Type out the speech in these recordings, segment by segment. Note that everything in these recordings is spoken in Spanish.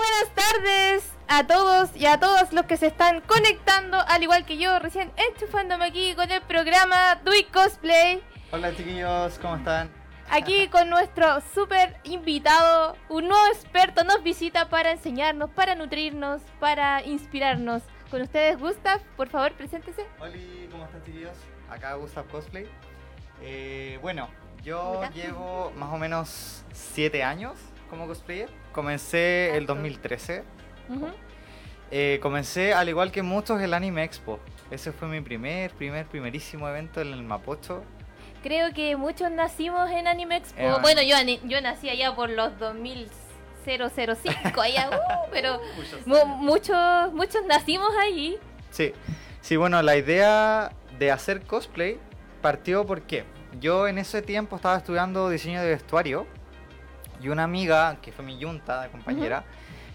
buenas tardes a todos y a todos los que se están conectando, al igual que yo, recién enchufándome aquí con el programa Dui Cosplay. Hola chiquillos, ¿cómo están? Aquí con nuestro super invitado, un nuevo experto nos visita para enseñarnos, para nutrirnos, para inspirarnos. Con ustedes, Gustav, por favor, preséntese. Hola, ¿cómo están chiquillos? Acá Gustav Cosplay. Eh, bueno, yo llevo más o menos 7 años como cosplayer. Comencé el 2013. Eh, comencé al igual que muchos el Anime Expo. Ese fue mi primer, primer, primerísimo evento en el Mapocho. Creo que muchos nacimos en Anime Expo. bueno, yo, yo nací allá por los 2005, allá, uh, pero muchos, muchos nacimos ahí. Sí, sí, bueno, la idea de hacer cosplay partió porque yo en ese tiempo estaba estudiando diseño de vestuario y una amiga, que fue mi yunta de compañera,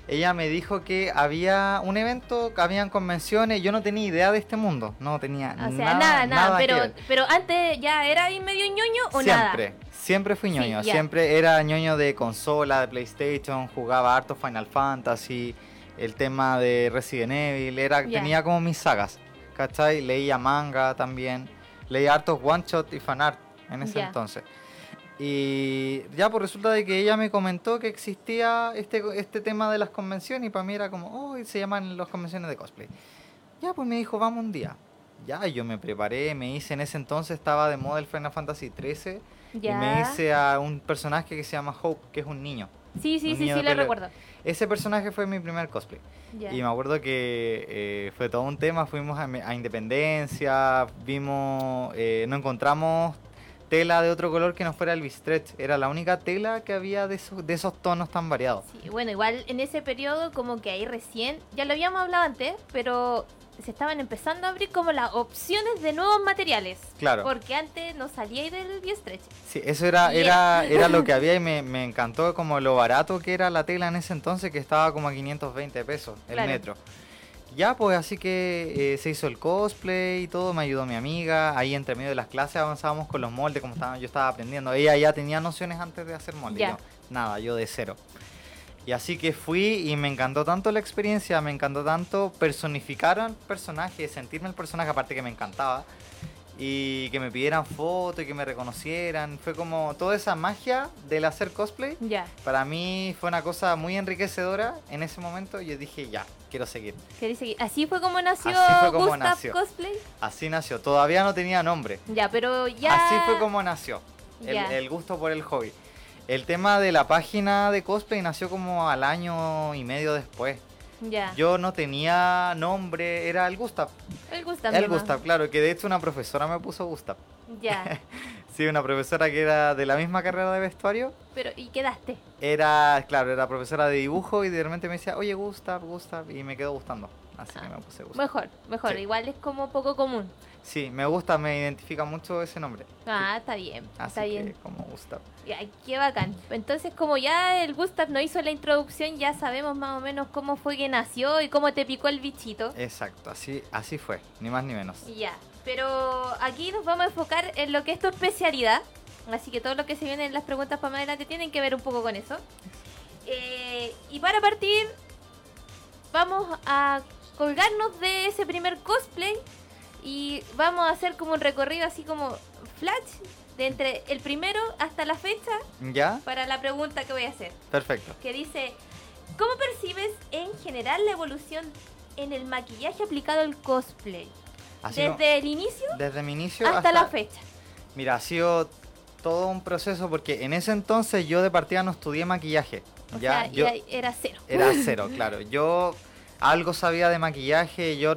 ella me dijo que había un evento, que habían convenciones, yo no tenía idea de este mundo, no tenía o sea, nada, nada, pero, pero antes ya era medio ñoño o nada. Siempre, siempre fui ñoño, siempre era ñoño de consola, de PlayStation, jugaba harto Final Fantasy, el tema de Resident Evil, era, tenía como mis sagas, ¿cachai? Leía manga también, leía hartos one shot y fanart en ese entonces. Y ya pues resulta de que ella me comentó que existía este, este tema de las convenciones y para mí era como, oh, se llaman las convenciones de cosplay. Ya pues me dijo, vamos un día. Ya, yo me preparé, me hice en ese entonces, estaba de moda el Final Fantasy XIII y me hice a un personaje que se llama Hope, que es un niño. Sí, sí, sí, sí, lo recuerdo. Ese personaje fue mi primer cosplay. Y me acuerdo que eh, fue todo un tema, fuimos a, Independencia, vimos, eh, nos encontramos tela de otro color que no fuera el bistretch. Era la única tela que había de esos, de esos tonos tan variados. Sí, bueno, igual en ese periodo como que ahí recién, ya lo habíamos hablado antes, pero se estaban empezando a abrir como las opciones de nuevos materiales. Claro. Porque antes no salía ahí del bistretch. Sí, eso era, era, era lo que había y me, me, encantó como lo barato que era la tela en ese entonces, que estaba como a 520 pesos el metro. Ya, pues así que eh, se hizo el cosplay y todo, me ayudó mi amiga. Ahí entre medio de las clases avanzábamos con los moldes, como estaba, yo estaba aprendiendo. Ella ya tenía nociones antes de hacer moldes. nada, yo de cero. Y así que fui y me encantó tanto la experiencia, me encantó tanto personificar al personaje, sentirme el personaje, aparte que me encantaba y que me pidieran fotos y que me reconocieran. Fue como toda esa magia del hacer cosplay. Para mí fue una cosa muy enriquecedora en ese momento. Yo dije, ya, quiero seguir. seguir? Así fue como nació Así fue como nació. Cosplay. Así nació. Todavía no tenía nombre. Ya, pero ya. Así fue como nació. El, el gusto por el hobby. El tema de la página de cosplay nació como al año y medio después. Yo no tenía nombre, era el Gustav. El Gustav. El Gustav, claro, que de hecho una profesora me puso Gustav. Ya. sí, una profesora que era de la misma carrera de vestuario. Pero, ¿y quedaste? Era, claro, era profesora de dibujo y de repente me decía, oye, Gustav, Gustav, y me quedó gustando. Así que ah, me puse Gustav. Mejor, mejor, igual es como poco común. Sí, me gusta, me identifica mucho ese nombre. Ah, está bien, Así está bien. como Gustav. Ya, qué bacán. Entonces, como ya el Gustav nos hizo la introducción, ya sabemos más o menos cómo fue que nació y cómo te picó el bichito. Exacto, así, así fue, ni más ni menos. Ya, pero aquí nos vamos a enfocar en lo que es tu especialidad. Así que todo lo que se viene en las preguntas para más adelante tienen que ver un poco con eso. Eh, y para partir, vamos a colgarnos de ese primer cosplay y vamos a hacer como un recorrido así como flash de entre el primero hasta la fecha. ¿Ya? Para la pregunta que voy a hacer. Perfecto. Que dice, ¿cómo percibes en general la evolución en el maquillaje aplicado al cosplay? Desde el inicio. Desde mi inicio hasta, la fecha. Mira, ha sido todo un proceso porque en ese entonces yo de partida no estudié maquillaje. ya, yo, era cero. Era cero, claro. Yo algo sabía de maquillaje, yo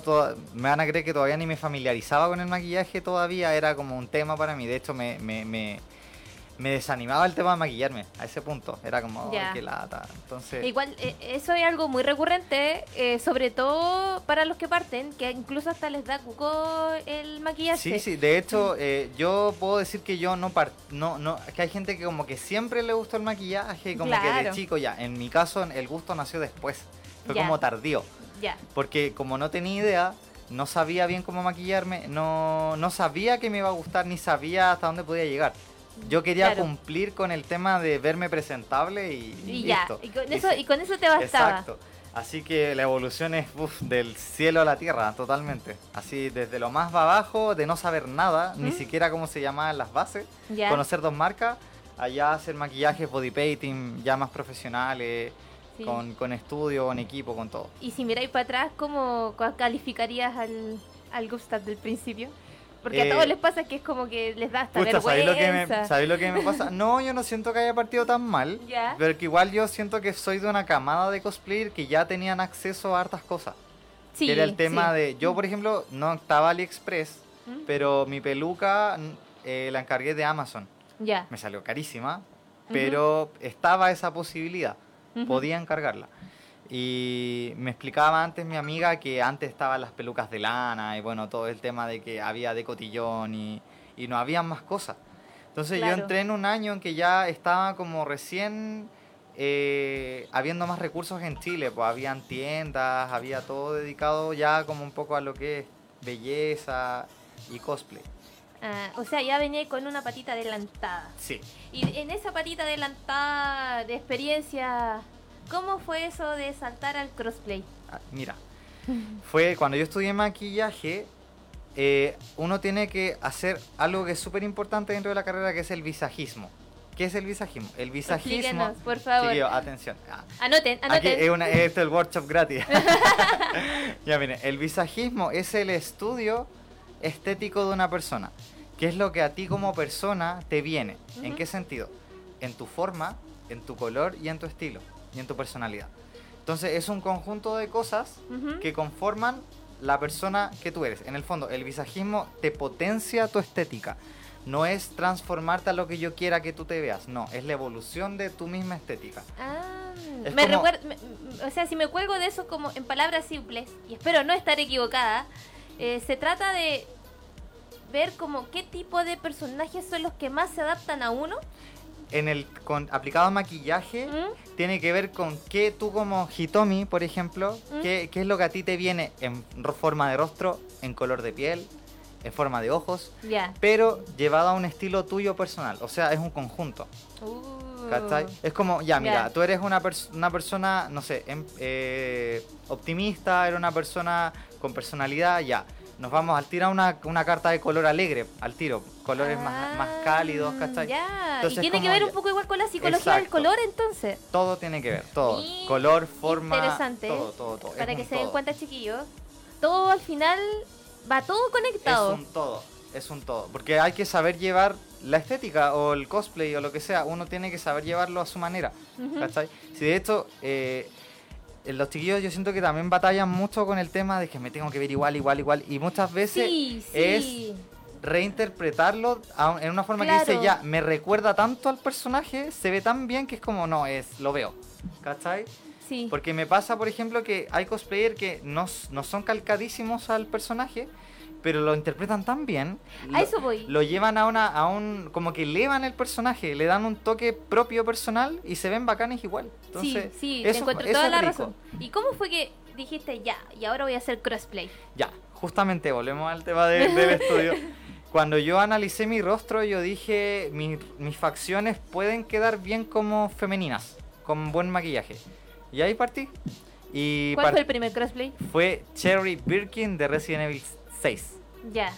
me van a creer que todavía ni me familiarizaba con el maquillaje todavía, era como un tema para mí, de hecho me, me, me, desanimaba el tema de maquillarme a ese punto, era como, qué lata, entonces... Igual, eh, eso es algo muy recurrente, eh, sobre todo para los que parten, que incluso hasta les da cuco el maquillaje. Sí, sí, de hecho, eh, yo puedo decir que yo no, part no, no, que hay gente que como que siempre le gustó el maquillaje, como que de chico ya, en mi caso el gusto nació después. Fue como tardío. Ya. Porque como no tenía idea, no sabía bien cómo maquillarme, no, no sabía que me iba a gustar, ni sabía hasta dónde podía llegar. Yo quería cumplir con el tema de verme presentable y, y ya, y con, eso, y con eso te bastaba. Exacto. Así que la evolución es del cielo a la tierra, totalmente. Así, desde lo más abajo, de no saber nada, ni siquiera cómo se llamaban las bases, conocer dos marcas, allá hacer maquillajes, body painting, ya más profesionales, con, con estudio, con equipo, con todo. Y si miráis para atrás, ¿cómo calificarías al, al Gustav del principio? Porque a todos eh, les pasa que es como que les da hasta vergüenza. ¿sabéis lo, que me, ¿sabéis lo que me pasa? No, yo no siento que haya partido tan mal. Pero que igual yo siento que soy de una camada de cosplayer que ya tenían acceso a hartas cosas. Sí, era el tema de... Yo, por ejemplo, no estaba AliExpress, ¿Mm? pero mi peluca eh, la encargué de Amazon. Ya. Me salió carísima, pero estaba esa posibilidad. Podía encargarla. Y me explicaba antes mi amiga que antes estaban las pelucas de lana y bueno, todo el tema de que había de cotillón y, y no había más cosas. Entonces yo entré en un año en que ya estaba como recién eh, habiendo más recursos en Chile, pues habían tiendas, había todo dedicado ya como un poco a lo que es belleza y cosplay. Ah, o sea, ya venía con una patita adelantada. Sí. Y en esa patita adelantada de experiencia ¿Cómo fue eso de saltar al crossplay? Ah, mira, fue cuando yo estudié maquillaje, eh, uno tiene que hacer algo que es súper importante dentro de la carrera, que es el visajismo. ¿Qué es el visajismo? El visajismo. por favor. atención. Ah. Anoten, anoten. Aquí es, una, es el workshop gratis. ya miren, el visajismo es el estudio estético de una persona. ¿Qué es lo que a ti como persona te viene? ¿En qué sentido? En tu forma, en tu color y en tu estilo y en tu personalidad. Entonces es un conjunto de cosas que conforman la persona que tú eres. En el fondo, el visajismo te potencia tu estética. No es transformarte a lo que yo quiera que tú te veas, no, es la evolución de tu misma estética. Ah, me recuerda, o sea, si me cuelgo de eso como en palabras simples, y espero no estar equivocada, eh, se trata de ver como qué tipo de personajes son los que más se adaptan a uno en el con, aplicado maquillaje ¿Mm? Tiene que ver con que tú como Hitomi, por ejemplo, ¿Mm? qué, es lo que a ti te viene en forma de rostro, en color de piel, en forma de ojos, pero llevado a un estilo tuyo personal. O sea, es un conjunto. Uh. Es como, ya, mira, tú eres una, una persona, no sé, em, eh, optimista, eres una persona con personalidad, ya nos vamos al tiro una, una carta de color alegre, al tiro, colores más, más cálidos, ¿cachai? Ya, y tiene que ver un poco igual con la psicología del color entonces. Todo tiene que ver, todo. color, forma, interesante. todo, todo, todo. Para que se den cuenta, chiquillos, todo al final va todo conectado. Es un todo, es un todo. Porque hay que saber llevar la estética o el cosplay o lo que sea, uno tiene que saber llevarlo a su manera, ¿cachai? Si de hecho... Eh, los chiquillos yo siento que también batallan mucho con el tema de que me tengo que ver igual, igual, igual. Y muchas veces es reinterpretarlo en una forma que dice ya, me recuerda tanto al personaje, se ve tan bien que es como, no, es, lo veo. ¿Cachai? Sí. Porque me pasa, por ejemplo, que hay cosplayers que no, no son calcadísimos al personaje, pero lo interpretan tan bien. A eso voy. Lo llevan a una a un como que elevan el personaje, le dan un toque propio personal y se ven bacanes igual. Entonces, sí, sí, te encuentro toda la razón. ¿Y cómo fue que dijiste ya, y ahora voy a hacer crossplay? Ya, justamente volvemos al tema del estudio. Cuando yo analicé mi rostro, yo dije, mis facciones pueden quedar bien como femeninas, con buen maquillaje. Y ahí partí. Y ¿Cuál fue el primer crossplay? Fue Cherry Birkin de Resident Evil 6. Ya.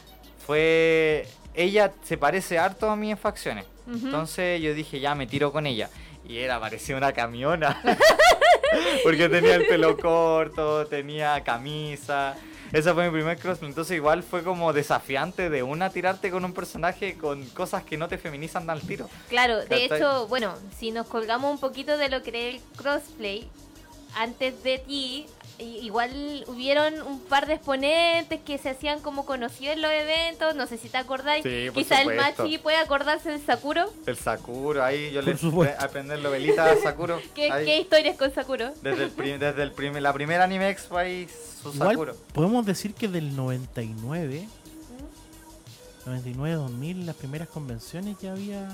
Fue. Ella se parece harto a mí en facciones. Entonces yo dije, ya me tiro con ella. Y era, parecía una camiona. Porque tenía el pelo corto, tenía camisa. Ese fue mi primer crossplay. Entonces igual fue como desafiante de una tirarte con un personaje con cosas que no te feminizan al tiro. Claro, de hecho, bueno, si nos colgamos un poquito de lo que era el crossplay, antes de ti igual hubieron un par de exponentes que se hacían como conocidos en los eventos, no sé si te acordáis. Quizá el Machi puede acordarse del Sakuro. El Sakuro, ahí yo le aprender velita a Sakuro. ¿Qué, historias con Sakuro? Desde, el desde el primer, la primera Anime Expo ahí su Sakuro. Podemos decir que del 99, 99, 2000, las primeras convenciones ya había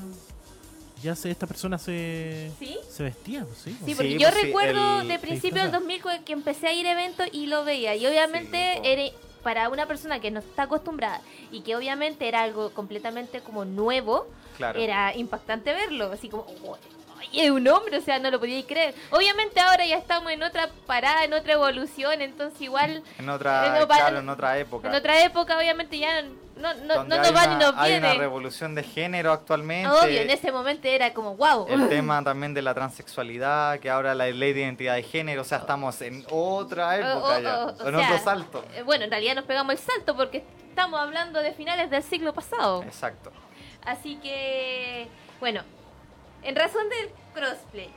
ya se, esta persona se, se vestía, pues, sí. Sí, porque yo pues recuerdo de principio del 2000 que empecé a ir a eventos y lo veía. Y obviamente era, para una persona que no está acostumbrada y que obviamente era algo completamente como nuevo, era impactante verlo, así como, oye, un hombre, o sea, no lo podía creer. Obviamente ahora ya estamos en otra parada, en otra evolución, entonces igual... En otra, claro, en otra época. En otra época, obviamente ya no, no, no nos va ni nos viene. Hay una revolución de género actualmente. Obvio, en ese momento era como wow. El tema también de la transexualidad, que ahora la ley de identidad de género, o sea, estamos en otra época ya, en otro salto. Eh, bueno, en realidad nos pegamos el salto porque estamos hablando de finales del siglo pasado. Exacto. Así que, bueno, en razón del crossplay,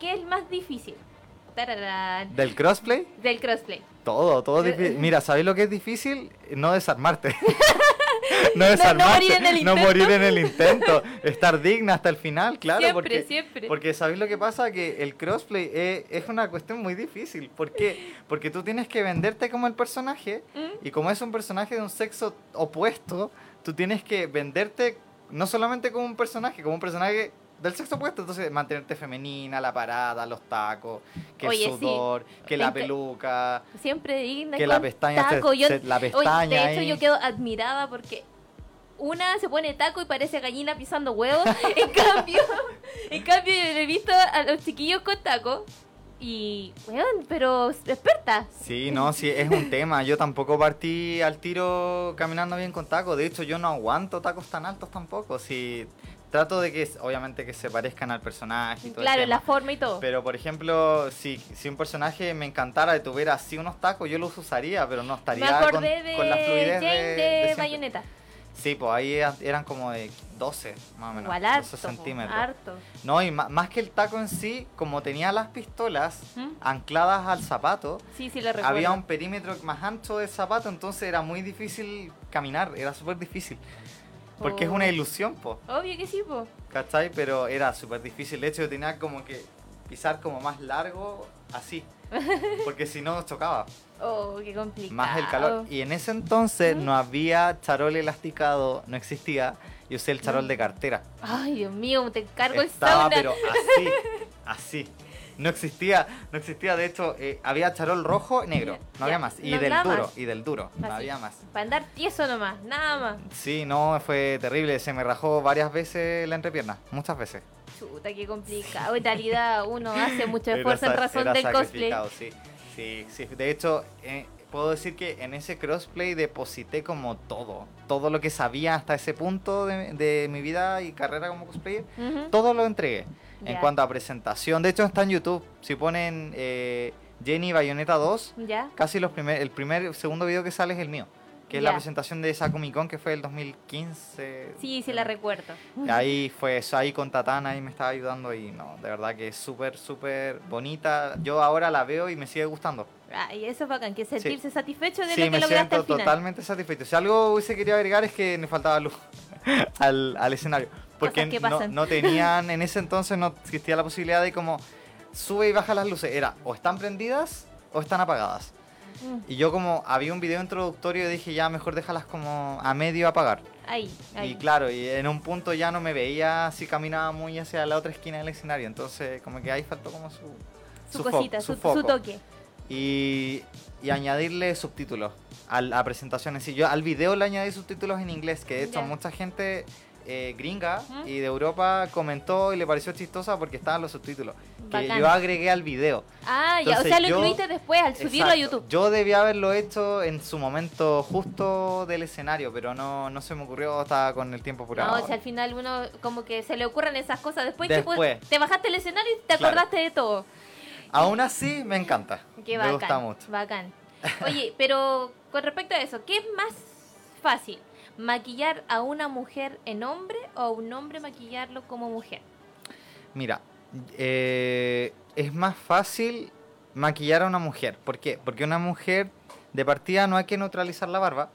¿qué es más difícil? ¿Del crossplay? Del crossplay. Todo, todo difícil. Mira, ¿sabéis lo que es difícil? No desarmarte. no desarmarte. No, morir en el intento. No morir en el intento. Estar digna hasta el final, claro. Siempre, porque, siempre. Porque ¿sabéis lo que pasa? Que el crossplay es, es, una cuestión muy difícil. ¿Por qué? Porque tú tienes que venderte como el personaje. ¿Mm? Y como es un personaje de un sexo opuesto, tú tienes que venderte no solamente como un personaje, como un personaje del sexo opuesto, entonces mantenerte femenina, la parada, los tacos, que el sudor, que la peluca, siempre digna que la pestaña, la pestaña. de hecho yo quedo admirada porque una se pone taco y parece gallina pisando huevos, en cambio, en cambio he visto a los chiquillos con taco y, weón, pero experta. Sí, no, sí, es un tema. Yo tampoco partí al tiro caminando bien con tacos. De hecho, yo no aguanto tacos tan altos tampoco. Si trato de que, obviamente, que se parezcan al personaje y todo Claro, la forma y todo. Pero, por ejemplo, si, si un personaje me encantara y tuviera así unos tacos, yo los usaría, pero no estaría con, la fluidez de, de, bayoneta. Sí, pues ahí eran como de 12, más o menos. Igual harto, centímetros. Harto. No, y más que el taco en sí, como tenía las pistolas ¿Mm? ancladas al zapato, sí, sí, había un perímetro más ancho del zapato, entonces era muy difícil caminar, era súper difícil. Porque es una oh. ilusión, po. Obvio que sí, po. ¿Cachai? Pero era súper difícil. De hecho, yo tenía como que pisar como más largo, así. Porque si no, chocaba. Oh, qué complicado. Más el calor. Y en ese entonces no había charol elasticado, no existía. Yo usé el charol de cartera. Ay, Dios mío, te cargo Estaba, el pero así, así. No existía, no existía, de hecho, eh, había charol rojo y negro, no había más. Y del duro, y del duro, no había más. Para andar tieso nomás, nada más. Sí, no, fue terrible, se me rajó varias veces la entrepierna, muchas veces. Chuta, qué complicado. En realidad uno hace mucho esfuerzo en razón del cosplay. Sí. Sí, sí. De hecho, eh, puedo decir que en ese crossplay deposité como todo. Todo lo que sabía hasta ese punto de, mi vida y carrera como cosplayer, todo lo entregué. En cuanto a presentación, de hecho está en YouTube. Si ponen eh, Jenny Bayonetta 2, casi los primer, el primer, segundo video que sale es el mío que es la presentación de esa Comic Con que fue el 2015. Sí, sí la recuerdo. Ahí fue eso, ahí con Tatana y me estaba ayudando y no, de verdad que es súper, súper bonita. Yo ahora la veo y me sigue gustando. Ah, y eso es bacán, que sentirse satisfecho de lo que me lograste siento totalmente satisfecho. Si algo hubiese querido agregar es que me faltaba luz al, al escenario. Porque no, no tenían, en ese entonces no existía la posibilidad de como sube y baja las luces. Era o están prendidas o están apagadas. Mm. Y yo como había un video introductorio dije ya mejor déjalas como a medio apagar. Ahí, ahí. Y claro, y en un punto ya no me veía si caminaba muy hacia la otra esquina del escenario. Entonces como que ahí faltó como su... Su, cosita, su, toque. Y, y añadirle subtítulos a la presentación en sí. Yo al video le añadí subtítulos en inglés, que de hecho mucha gente eh, gringa y de Europa comentó y le pareció chistosa porque estaban los subtítulos. Que yo agregué al video. Ah, ya, o sea, lo incluiste después al subirlo a YouTube. Yo debía haberlo hecho en su momento justo del escenario, pero no, no se me ocurrió, estaba con el tiempo apurado. No, o sea, al final uno como que se le ocurren esas cosas. Después, te bajaste el escenario y te acordaste de todo. Aún así, me encanta. me gusta mucho. Bacán. Oye, pero con respecto a eso, ¿qué es más fácil? Maquillar a una mujer en hombre o a un hombre maquillarlo como mujer? Mira, eh, es más fácil maquillar a una mujer. ¿Por qué? Porque una mujer de partida no hay que neutralizar la barba.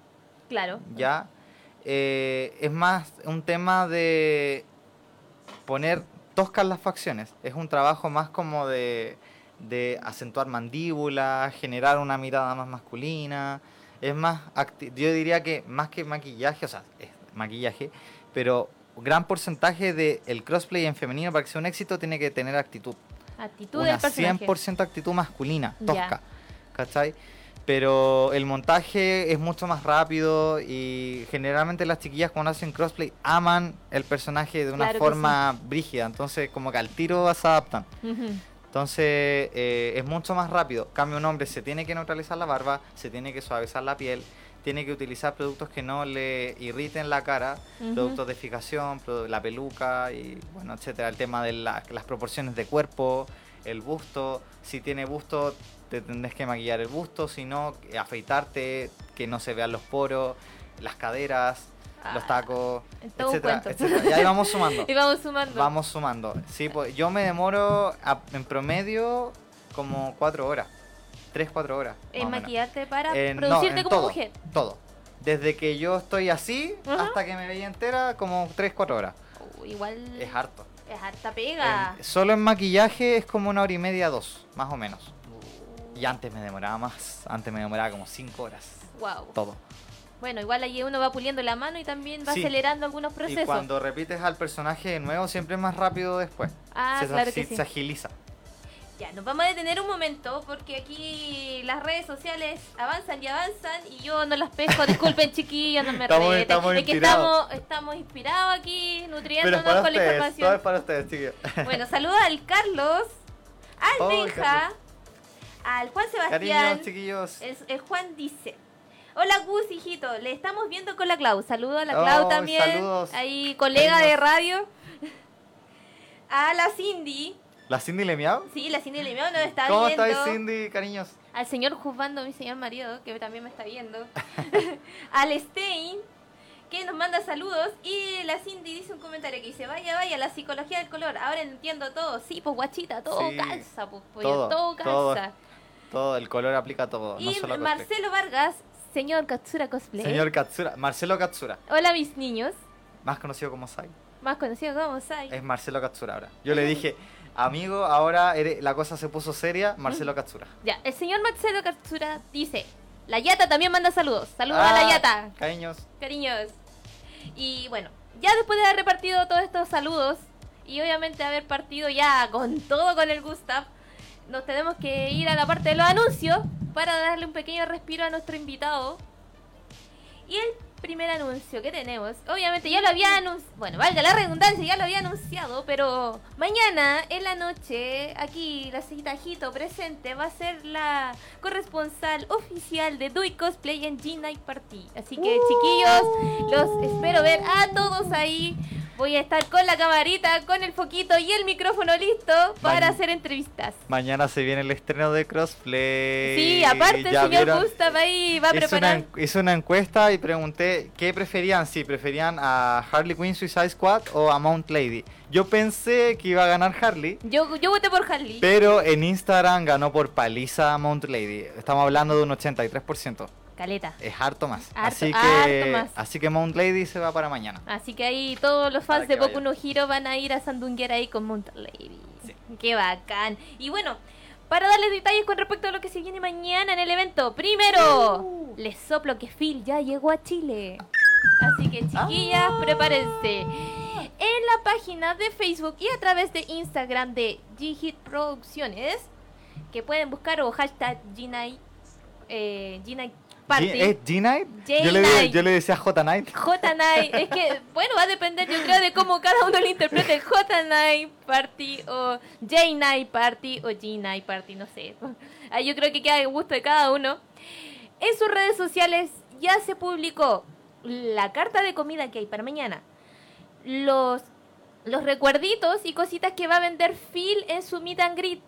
Claro. Ya. Eh, es más un tema de poner toscas las facciones. Es un trabajo más como de, de acentuar mandíbula, generar una mirada más masculina es más, yo diría que más que maquillaje, o sea, es maquillaje, pero gran porcentaje del el crossplay en femenino para que sea un éxito tiene que tener actitud. Actitud Una 100% actitud masculina, tosca. ¿Cachai? pero el montaje es mucho más rápido y generalmente las chiquillas cuando hacen crossplay aman el personaje de una forma brígida, entonces como que al tiro se adaptan. Entonces eh, es mucho más rápido. Cambio un hombre se tiene que neutralizar la barba, se tiene que suavizar la piel, tiene que utilizar productos que no le irriten la cara, productos de fijación, la peluca y bueno, etcétera. El tema de las proporciones de cuerpo, el busto, si tiene busto te tendrás que maquillar el busto, sino afeitarte, que no se vean los poros, las caderas, los ah, tacos, etcétera, Y ahí vamos sumando. y vamos sumando. Vamos sumando. Sí, pues yo me demoro en promedio como cuatro horas. Tres, cuatro horas. ¿En maquillarte para producirte como mujer? Todo. Desde que yo estoy así hasta que me veía entera, como tres, cuatro horas. igual. Es harto. Es harta pega. solo en maquillaje es como una hora y media, dos, más o menos. Y antes me demoraba más. Antes me demoraba como 5 horas. Wow. Todo. Bueno, igual allí uno va puliendo la mano y también va acelerando algunos procesos. Y cuando repites al personaje de nuevo, siempre es más rápido después. Ah, claro que sí. Se agiliza. Ya, nos vamos a detener un momento porque aquí las redes sociales avanzan y avanzan y yo no las pesco. Disculpen, chiquillos, no me estamos, estamos Es que estamos, estamos inspirados aquí, nutriéndonos con la información. Todo es para ustedes, chiquillos. Bueno, saludos al Carlos, al oh, al Juan Sebastián. chiquillos. El, Juan dice. Hola Gus, hijito, le estamos viendo con la Clau. Saludos a la Clau oh, también. Saludos. Ahí, colega de radio. A la Cindy. ¿La Cindy Lemiao? Sí, la Cindy Lemiao nos está viendo. ¿Cómo estás, Cindy, cariños? Al señor Juzbando, mi señor marido, que también me está viendo. Al Stein, que nos manda saludos. Y la Cindy dice un comentario que dice, vaya, vaya, la psicología del color. Ahora entiendo todo. Sí, pues guachita, todo calza, pues, todo, calza. Todo, el color aplica todo. Y Marcelo Vargas, señor Katsura Cosplay. Señor Katsura, Marcelo Katsura. Hola mis niños. Más conocido como Sai. Más conocido como Sai. Es Marcelo Katsura ahora. Yo le dije, amigo, ahora la cosa se puso seria, Marcelo Katsura. Ya, el señor Marcelo Katsura dice, la Yata también manda saludos. Saludos a la ah, Yata. Cariños. Cariños. Y bueno, ya después de haber repartido todos estos saludos y obviamente haber partido ya con todo con el Gustav, nos tenemos que ir a la parte de los anuncios para darle un pequeño respiro a nuestro invitado. Y el primer anuncio que tenemos, obviamente ya lo había anunciado, bueno, valga la redundancia, ya lo había anunciado, pero mañana en la noche, aquí la Citajito presente va a ser la corresponsal oficial de Dui Cosplay en G-Night Party. Así que uh. chiquillos, los espero ver a todos ahí Voy a estar con la camarita, con el foquito y el micrófono listo para hacer entrevistas. Mañana se viene el estreno de Crossplay. Sí, aparte el señor Gustav ahí va a preparar. hice una encuesta y pregunté qué preferían, si preferían a Harley Quinn Suicide Squad o a Mount Lady. Yo pensé que iba a ganar Harley. Yo, yo voté por Harley. Pero en Instagram ganó por paliza Mount Lady. Estamos hablando de un 83%. Caleta. Es harto más. así que así que Mount Lady se va para mañana. Así que ahí todos los fans de Boku no Hero van a ir a Sandunguera ahí con Mount Lady. Sí. Qué bacán. Y bueno, para darles detalles con respecto a lo que se viene mañana en el evento. Primero, uh. les soplo que Phil ya llegó a Chile. Así que chiquillas, ah. prepárense. En la página de Facebook y a través de Instagram de G-Hit Producciones, que pueden buscar o hashtag G-Night, eh, ¿Es G-Night? Yo, le, yo le decía J-Night. J-Night. es que, bueno, va a depender, yo creo, de cómo cada uno lo interprete. J-Night Party o J-Night Party o G-Night Party, no sé. Yo creo que queda de gusto de cada uno. En sus redes sociales ya se publicó la carta de comida que hay para mañana. Los, los recuerditos y cositas que va a vender Phil en su meet and greet.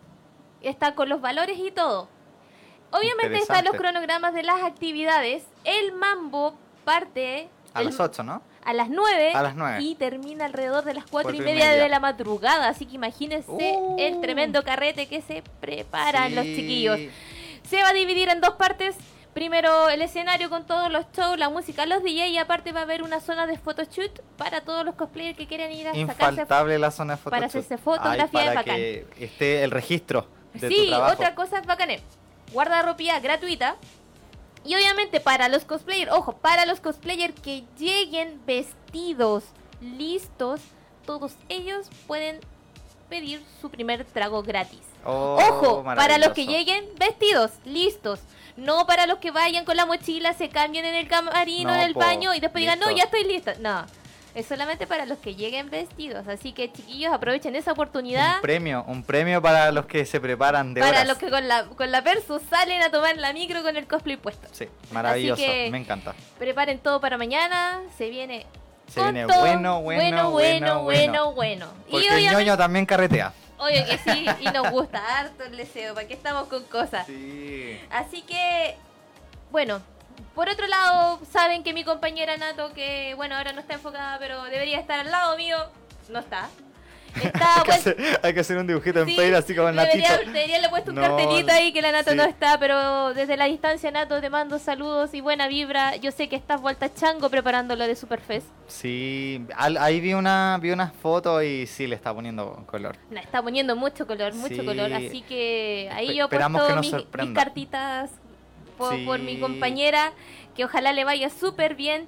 Está con los valores y todo. Obviamente están los cronogramas de las actividades. El mambo parte... A las 8, ¿no? A las 9. A las 9. Y termina alrededor de las 4 y, media, de la madrugada. Así que imagínense uh. el tremendo carrete que se preparan los chiquillos. Se va a dividir en dos partes. Primero el escenario con todos los shows, la música, los DJ y aparte va a haber una zona de photoshoot para todos los cosplayers que quieren ir a Infaltable la zona de photoshoot. Para hacerse fotografía para bacán. que esté el registro de sí, tu trabajo. otra cosa es bacané guardarropía gratuita. Y obviamente para los cosplayers, ojo, para los cosplayers que lleguen vestidos, listos, todos ellos pueden pedir su primer trago gratis. Oh, ojo, para los que lleguen vestidos, listos, No para los que vayan con la mochila, se cambien en el camarino, en el baño y después digan, no, ya estoy lista. No. Es solamente para los que lleguen vestidos, así que chiquillos aprovechen esa oportunidad. Un premio, un premio para los que se preparan de Para los que con la, con la Versus salen a tomar la micro con el cosplay puesto. Sí, maravilloso, me encanta. Preparen todo para mañana, se viene se viene bueno, bueno, bueno, bueno, bueno, Porque y el ñoño también carretea. Obvio que sí, y nos gusta harto el deseo, ¿para qué estamos con cosas? Sí. Así que, bueno, por otro lado, saben que mi compañera Nato, que bueno, ahora no está enfocada, pero debería estar al lado mío, no está. Está, hay, que pues, hay, que hacer, un dibujito en Paint así como el Natito. Debería, le he puesto un cartelito ahí que la Nato no está, pero desde la distancia, Nato, te mando saludos y buena vibra. Yo sé que estás vuelta chango preparando lo de Superfest. Sí, ahí vi una vi unas fotos y sí le está poniendo color. Le está poniendo mucho color, mucho color. Así que ahí yo he puesto mis, cartitas por, mi compañera, que ojalá le vaya súper bien.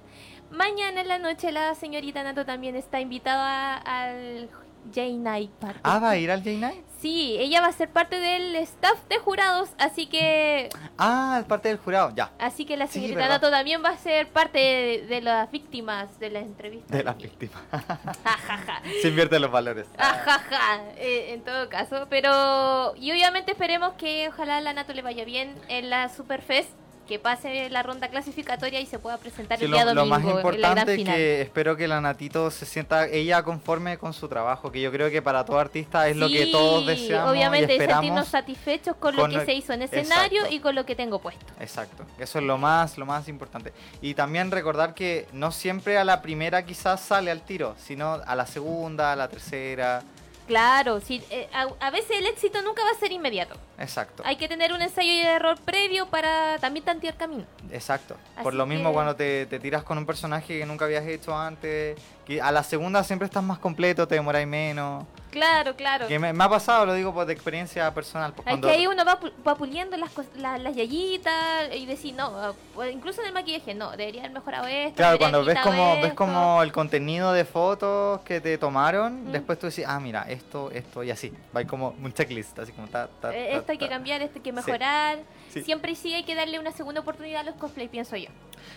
Mañana en la noche la señorita Nato también está invitada al J-Night Party. Ah, ¿va a ir al J-Night? Sí, ella va a ser parte del staff de jurados, así que... Ah, parte del jurado, ya. Así que la señorita Nato también va a ser parte de, las víctimas de la entrevista. De las víctimas. Se invierten los valores. Ajaja, eh, en todo caso. Pero, y obviamente esperemos que ojalá a la Nato le vaya bien en la Superfest que pase la ronda clasificatoria y se pueda presentar el día domingo. Lo más importante es que espero que la Natito se sienta ella conforme con su trabajo, que yo creo que para todo artista es lo que todos deseamos. Obviamente, y sentirnos satisfechos con, lo que se hizo en escenario y con lo que tengo puesto. Exacto, eso es lo más, lo más importante. Y también recordar que no siempre a la primera quizás sale al tiro, sino a la segunda, a la tercera. Claro, sí, eh, a, veces el éxito nunca va a ser inmediato. Exacto. Hay que tener un ensayo y error previo para también tantear camino. Exacto. Por lo mismo cuando te, te, tiras con un personaje que nunca habías hecho antes, que a la segunda siempre estás más completo, te demoráis menos. Claro, claro. Que me, ha pasado, lo digo por de experiencia personal. Pues, que ahí uno va, puliendo las, las yayitas y decir, no, ah, pues, incluso en el maquillaje, no, debería haber mejorado esto. Claro, cuando ves como, ves como el contenido de fotos que te tomaron, mm. después tú decís, ah, mira, esto, esto y así. Va como un checklist, así como ta, ta, eh, Esto hay que cambiar, esto hay que mejorar. Siempre sí hay que darle una segunda oportunidad a los cosplay, pienso yo.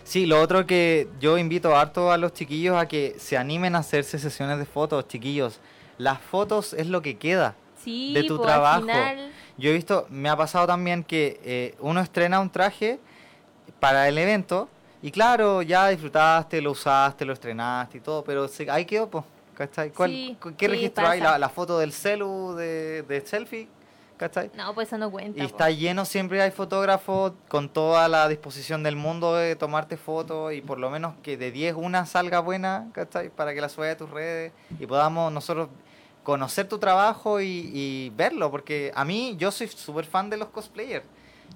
Sí, lo otro que yo invito harto a los chiquillos a que se animen a hacerse sesiones de fotos, chiquillos las fotos es lo que queda de tu pues, trabajo. Yo he visto, me ha pasado también que eh, uno estrena un traje para el evento y claro, ya disfrutaste, lo usaste, lo estrenaste y todo, pero ahí quedó, pues. ¿Qué registro hay? La, foto del celu de, de selfie ¿cachai? No, pues eso no cuenta. Y está lleno, siempre hay fotógrafos con toda la disposición del mundo de tomarte fotos y por lo menos que de 10 una salga buena, ¿cachai? Para que la subas a tus redes y podamos nosotros conocer tu trabajo y, y verlo, porque a mí yo soy súper fan de los cosplayers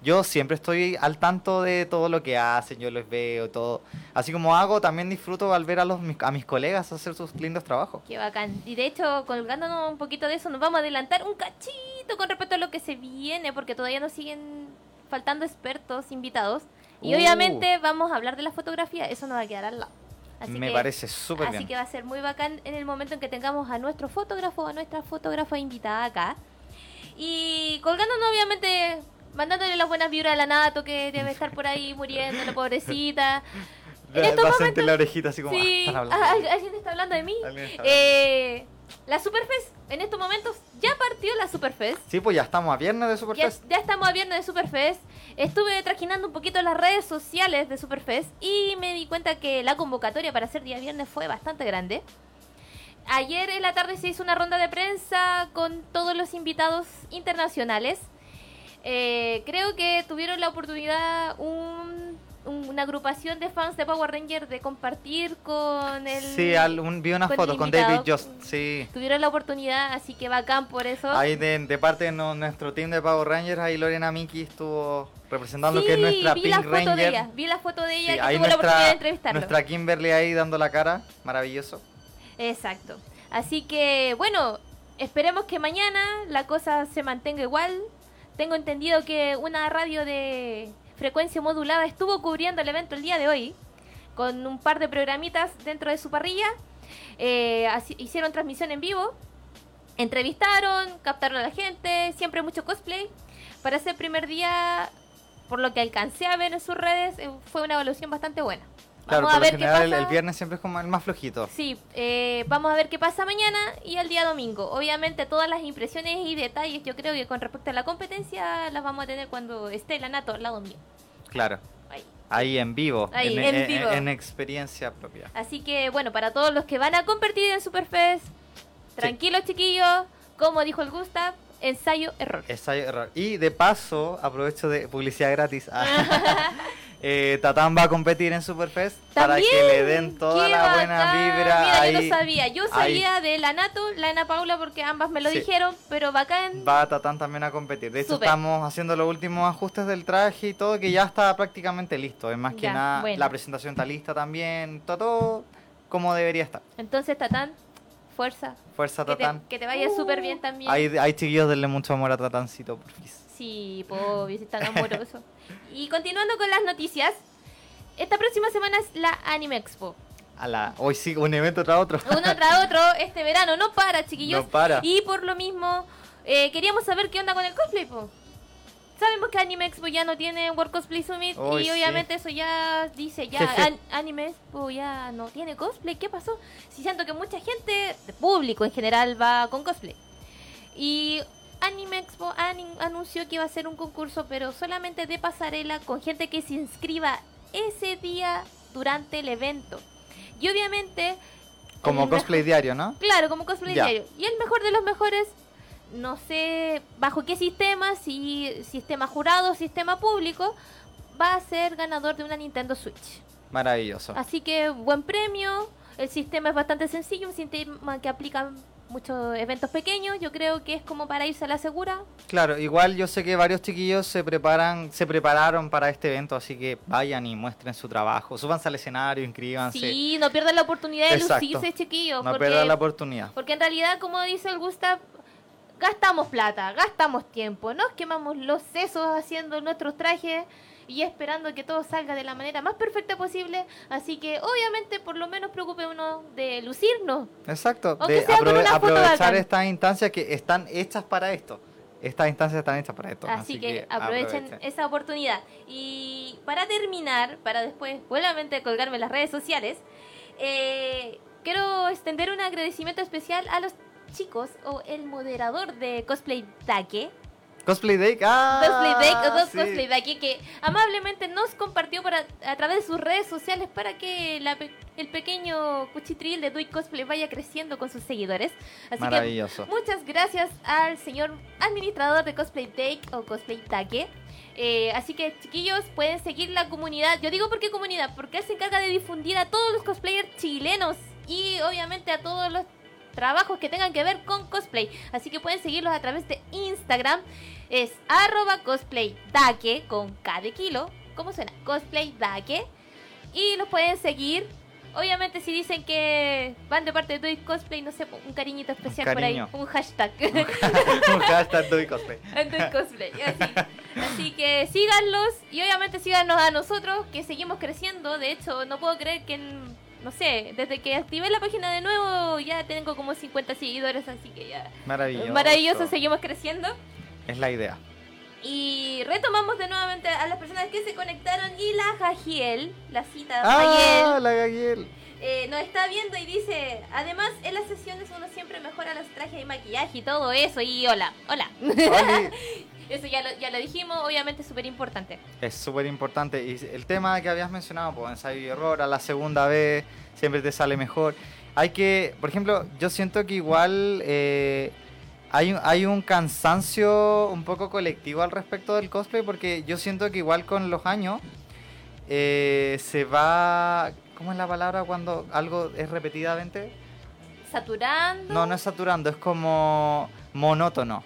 yo siempre estoy al tanto de todo lo que hacen, yo los veo, todo. Así como hago, también disfruto al ver a, los, a mis colegas hacer sus lindos trabajos. Qué bacán. Y de hecho, colgándonos un poquito de eso, nos vamos a adelantar un cachito con respecto a lo que se viene, porque todavía nos siguen faltando expertos invitados. Y uh. obviamente vamos a hablar de la fotografía, eso nos va a quedar al lado. Me parece súper bien. Así que va a ser muy bacán en el momento en que tengamos a nuestro fotógrafo o a nuestra fotógrafa invitada acá. Y colgándonos, obviamente, mandándole las buenas vibras a la Nato que debe estar por ahí muriendo, la pobrecita. En estos momentos, la orejita así como sí, ah, ah, ¿alguien está hablando de mí? Eh, la Superfest, en estos momentos ya partió la Superfest. Sí, pues ya estamos a viernes de Superfest. Ya, estamos a viernes de Superfest. Estuve trajinando un poquito las redes sociales de Superfest y me di cuenta que la convocatoria para hacer día viernes fue bastante grande. Ayer en la tarde se hizo una ronda de prensa con todos los invitados internacionales. Eh, creo que tuvieron la oportunidad una agrupación de fans de Power Ranger de compartir con el. Sí, vi una foto con David Just. Sí. Tuvieron la oportunidad, así que bacán por eso. Ahí de, parte de nuestro team de Power Rangers, ahí Lorena Miki estuvo representando que es nuestra vi la foto De ella, vi la foto de ella tuvo la oportunidad de entrevistarlo. Nuestra Kimberly ahí dando la cara, maravilloso. Exacto. Así que, bueno, esperemos que mañana la cosa se mantenga igual. Tengo entendido que una radio de frecuencia modulada estuvo cubriendo el evento el día de hoy con un par de programitas dentro de su parrilla. Eh, hicieron transmisión en vivo, entrevistaron, captaron a la gente, siempre mucho cosplay. Para ese primer día por lo que alcancé a ver en sus redes, eh, fue una evaluación bastante buena. Claro, vamos a ver qué pasa. El, viernes siempre es como el más flojito. Sí, eh, vamos a ver qué pasa mañana y el día domingo. Obviamente todas las impresiones y detalles, yo creo que con respecto a la competencia, las vamos a tener cuando esté la Nato al lado mío. Claro. Ahí. en vivo, Ahí, en, en, vivo. En, experiencia propia. Así que bueno, para todos los que van a competir en Superfest, tranquilos chiquillos, como dijo el Gustav, ensayo error. Ensayo error. Y de paso, aprovecho de publicidad gratis. Eh, Tatán va a competir en Superfest para que le den toda la buena vibra. Mira, yo no sabía. Yo sabía de la Nato, la Ana Paula, porque ambas me lo dijeron, pero bacán. Va Tatán también a competir. De hecho, estamos haciendo los últimos ajustes del traje y todo, que ya está prácticamente listo. Es más que nada, la presentación está lista también. Todo, como debería estar. Entonces, Tatán, fuerza. Fuerza, Tatán. Que te, vaya súper bien también. Hay, hay chiquillos, denle mucho amor a Tatancito, por favor. Sí, pobre, es tan amoroso. y continuando con las noticias, esta próxima semana es la Anime Expo. A la, hoy sí, un evento tras otro. Uno tras otro, este verano no para, chiquillos. No para. Y por lo mismo, eh, queríamos saber qué onda con el cosplay, po. Sabemos que Anime Expo ya no tiene World Cosplay Summit y obviamente eso ya dice, ya Anime Expo ya no tiene cosplay. ¿Qué pasó? Si siento que mucha gente, de público en general, va con cosplay. Y Anime Expo anunció que iba a ser un concurso, pero solamente de pasarela con gente que se inscriba ese día durante el evento. Y obviamente... Como cosplay diario, ¿no? Claro, como cosplay diario. Y el mejor de los mejores, no sé bajo qué sistema, si sistema jurado, sistema público, va a ser ganador de una Nintendo Switch. Maravilloso. Así que buen premio. El sistema es bastante sencillo, un sistema que aplica muchos eventos pequeños, yo creo que es como para irse a la segura. Claro, igual yo sé que varios chiquillos se preparan, se prepararon para este evento, así que vayan y muestren su trabajo, súbanse al escenario, inscríbanse. Sí, no pierdan la oportunidad de lucirse, chiquillos. No pierdan la oportunidad. Porque en realidad, como dice el Gustav, gastamos plata, gastamos tiempo, nos quemamos los sesos haciendo nuestros trajes y esperando que todo salga de la manera más perfecta posible. Así que obviamente por lo menos preocupe uno de lucirnos. Exacto, de aprovechar estas instancias que están hechas para esto. Estas instancias están hechas para esto. Así, que, aprovechen, esa oportunidad. Y para terminar, para después nuevamente colgarme en las redes sociales, eh, quiero extender un agradecimiento especial a los chicos o el moderador de Cosplay Take Cosplay Day, ah, Cosplay Day, dos Cosplay Day, que amablemente nos compartió para, a través de sus redes sociales para que el pequeño cuchitril de Dui Cosplay vaya creciendo con sus seguidores. Así Maravilloso. que muchas gracias al señor administrador de Cosplay Day o Cosplay Take. Eh, así que chiquillos pueden seguir la comunidad. Yo digo por qué comunidad, porque él se encarga de difundir a todos los cosplayers chilenos y obviamente a todos los trabajos que tengan que ver con cosplay. Así que pueden seguirlos a través de Instagram. Es arroba cosplaydaque con K de kilo. ¿Cómo suena? Cosplaydaque. Y los pueden seguir. Obviamente si dicen que van de parte de Doi Cosplay, no sé, un cariñito especial por ahí, un hashtag. un hashtag Doi Cosplay. Cosplay, así. Así que síganlos y obviamente síganos a nosotros que seguimos creciendo. De hecho, no puedo creer que en no sé, desde que activé la página de nuevo ya tengo como 50 seguidores, así que ya... Maravilloso. Maravilloso, seguimos creciendo. Es la idea. Y retomamos de nuevamente a las personas que se conectaron y la Jagiel, la cita ah, la Jagiel. Eh, nos está viendo y dice, además en las sesiones uno siempre mejora los trajes y maquillaje y todo eso. Y hola, hola. Eso ya lo, ya lo dijimos, obviamente es súper importante. Es súper importante. Y el tema que habías mencionado, pues ensayo y error, a la segunda vez siempre te sale mejor. Hay que, por ejemplo, yo siento que igual eh, hay, hay un cansancio un poco colectivo al respecto del cosplay, porque yo siento que igual con los años eh, se va... ¿Cómo es la palabra cuando algo es repetidamente? ¿Saturando? No, no es saturando, es como monótono.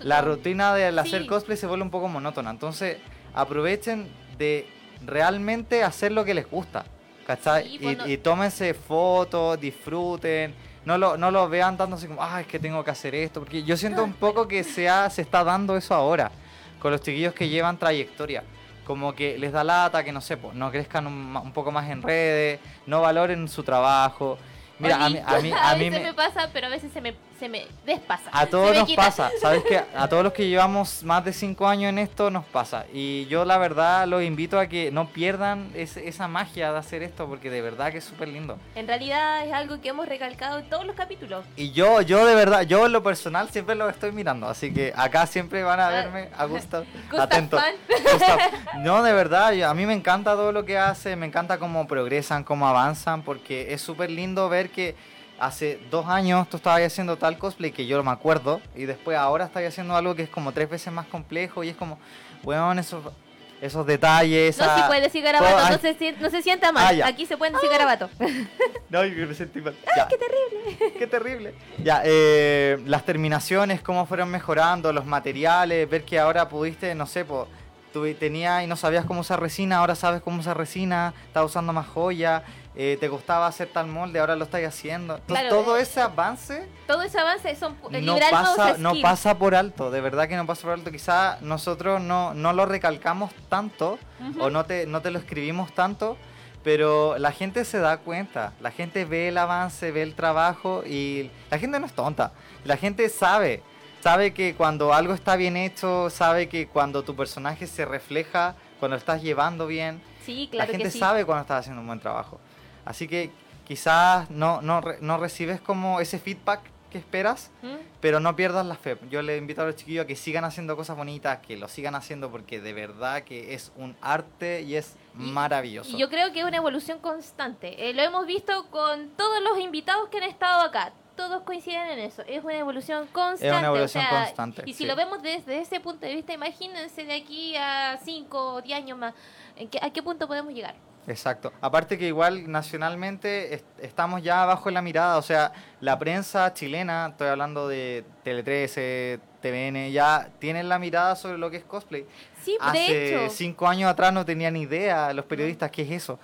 La rutina de hacer cosplay se vuelve un poco monótona. Entonces, aprovechen de realmente hacer lo que les gusta. ¿Cachai? Pues y, tómense fotos, disfruten. No lo, no lo vean así como, ah, es que tengo que hacer esto. Porque yo siento un poco que se, se está dando eso ahora. Con los chiquillos que llevan trayectoria. Como que les da lata, que no sé, pues, no crezcan un, un poco más en redes, no valoren su trabajo. Mira, a mí, a mí, a, mí me... me... pasa, pero a veces se me, se me despasa. A todos nos pasa, ¿sabes qué? A todos los que llevamos más de 5 años en esto nos pasa. Y yo la verdad los invito a que no pierdan esa magia de hacer esto porque de verdad que es súper lindo. En realidad es algo que hemos recalcado en todos los capítulos. Y yo, yo de verdad, yo en lo personal siempre lo estoy mirando, así que acá siempre van a ah. verme a Gustav, atento. No, de verdad, a mí me encanta todo lo que hace, me encanta cómo progresan, cómo avanzan, porque es súper lindo ver que hace dos años tú estabas haciendo tal cosplay que yo no me acuerdo y después ahora estás haciendo algo que es como tres veces más complejo y es como, weón, esos, esos detalles. No, si puede decir garabato, no, se, no se sienta mal. Ah, Aquí se puede decir garabato. no, yo me sentí mal. ¡Ay, qué terrible! ¡Qué terrible! Ya, eh, las terminaciones, cómo fueron mejorando, los materiales, ver que ahora pudiste, no sé, pues tenía y no sabías cómo usar resina, ahora sabes cómo usar resina, estás usando más joya, eh, te gustaba hacer tal molde, ahora lo estás haciendo. Entonces, todo eh, ese avance. Todo ese avance son no pasa, no pasa por alto, de verdad que no pasa por alto. Quizá nosotros no, no lo recalcamos tanto o no te, no te lo escribimos tanto, pero la gente se da cuenta, la gente ve el avance, ve el trabajo y la gente no es tonta, la gente sabe. Sabe que cuando algo está bien hecho, sabe que cuando tu personaje se refleja, cuando estás llevando bien, sí, claro la gente sabe cuando estás haciendo un buen trabajo. Así que quizás no, no, no recibes como ese feedback que esperas, ¿Mm? pero no pierdas la fe. Yo le invito a los chiquillos a que sigan haciendo cosas bonitas, que lo sigan haciendo porque de verdad que es un arte y es maravilloso. Y yo creo que es una evolución constante. Eh, lo hemos visto con todos los invitados que han estado acá. Todos coinciden en eso. Es una evolución constante. Es una evolución constante. Y si lo vemos desde ese punto de vista, imagínense de aquí a 5 o 10 años más, ¿a qué punto podemos llegar? Exacto. Aparte que igual nacionalmente estamos ya bajo la mirada, o sea, la prensa chilena, estoy hablando de Tele 13, TVN, ya tienen la mirada sobre lo que es cosplay. Sí, Hace cinco años atrás no tenían ni idea los periodistas qué es eso.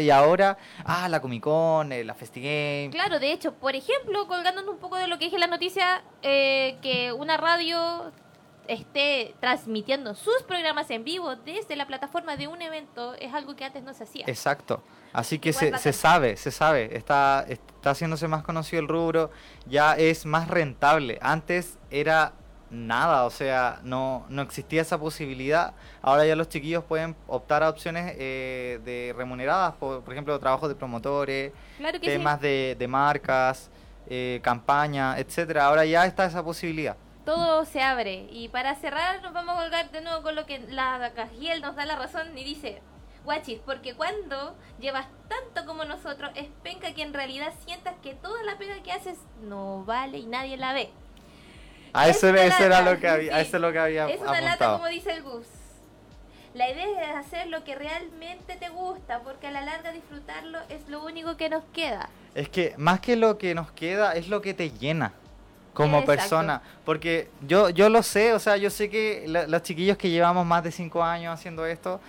Y ahora, ah, la Comic Con, eh, la Festigame. Claro, de hecho, por ejemplo, colgándonos un poco de lo que dije la noticia, eh, que una radio esté transmitiendo sus programas en vivo desde la plataforma de un evento es algo que antes no se hacía. Exacto. Así que se, se, sabe, se sabe, está, está haciéndose más conocido el rubro, ya es más rentable. Antes era nada, o sea, no, no existía esa posibilidad. Ahora ya los chiquillos pueden optar a opciones eh, de remuneradas, por, por, ejemplo, trabajos de promotores, temas de, de, marcas, eh, campaña, etcétera. Ahora ya está esa posibilidad todo se abre. Y para cerrar, nos vamos a colgar de nuevo con lo que la Cajiel nos da la razón y dice: Guachis, porque cuando llevas tanto como nosotros, es penca que en realidad sientas que toda la pega que haces no vale y nadie la ve. A eso, era lo que había, eso es lo que había Es una lata como dice el Gus. La idea es hacer lo que realmente te gusta, porque a la larga disfrutarlo es lo único que nos queda. Es que más que lo que nos queda, es lo que te llena como persona. Porque yo, yo lo sé, o sea, yo sé que los chiquillos que llevamos más de cinco años haciendo esto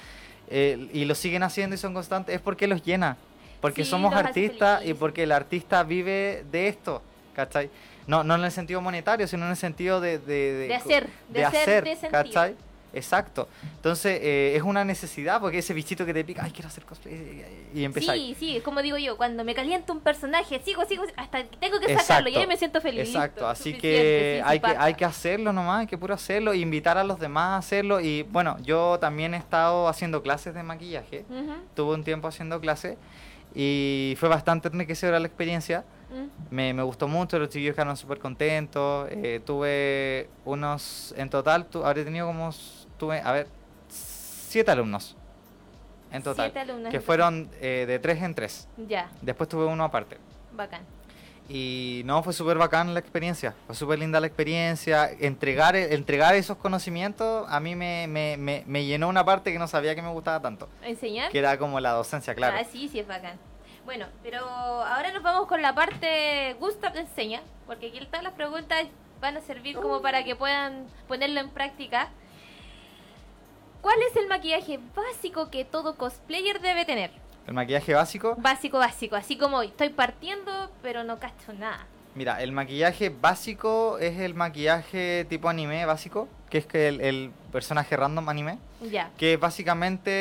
eh, y lo siguen haciendo y son constantes, es porque los llena. Porque somos artistas y porque el artista vive de esto, ¿cachai? No, no en el sentido monetario, sino en el sentido de... De, de, hacer, de, hacer, ¿cachai? Exacto. Entonces eh, es una necesidad porque ese bichito que te pica, ay, quiero hacer cosplay y empezar. Sí, sí, es como digo yo, cuando me calienta un personaje, sigo, sigo, hasta tengo que sacarlo y ahí me siento feliz. Exacto, así que hay, que hay que hacerlo nomás, hay que puro hacerlo, invitar a los demás a hacerlo. Y bueno, yo también he estado haciendo clases de maquillaje, tuve un tiempo haciendo clases y fue bastante enriquecedora la experiencia. Mm. Me, me, gustó mucho, los chicos quedaron súper contentos. Eh, tuve unos, en total, tu, habré tenido como tuve, a ver, siete alumnos en total. Que fueron eh, de tres en tres. Ya. Después tuve uno aparte. Bacán. Y no, fue súper bacán la experiencia. Fue súper linda la experiencia. Entregar, entregar esos conocimientos a mí me, me, me, me, llenó una parte que no sabía que me gustaba tanto. ¿Enseñar? Que era como la docencia, claro. Ah, sí, sí, es bacán. Bueno, pero ahora nos vamos con la parte Gustav enseña, porque aquí todas las preguntas van a servir como para que puedan ponerlo en práctica. ¿Cuál es el maquillaje básico que todo cosplayer debe tener? ¿El maquillaje básico? Básico, básico. Así como hoy. Estoy partiendo, pero no cacho nada. Mira, el maquillaje básico es el maquillaje tipo anime básico, que es que el, personaje random anime. Ya. Que básicamente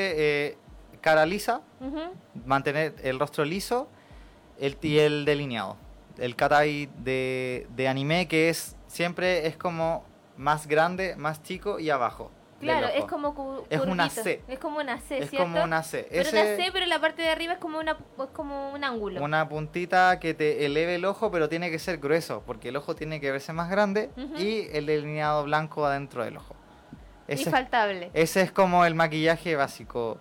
eh, cara lisa, mantener el rostro liso el, y el delineado. el katai de, de anime que es siempre es como más grande, más chico y abajo. Claro, es como es una C. Es como una C, es como una C. Pero una C, pero la parte de arriba es como una es como un ángulo. Una puntita que te eleve el ojo, pero tiene que ser grueso, porque el ojo tiene que verse más grande y el delineado blanco adentro del ojo. Ese, Infaltable. Ese es como el maquillaje básico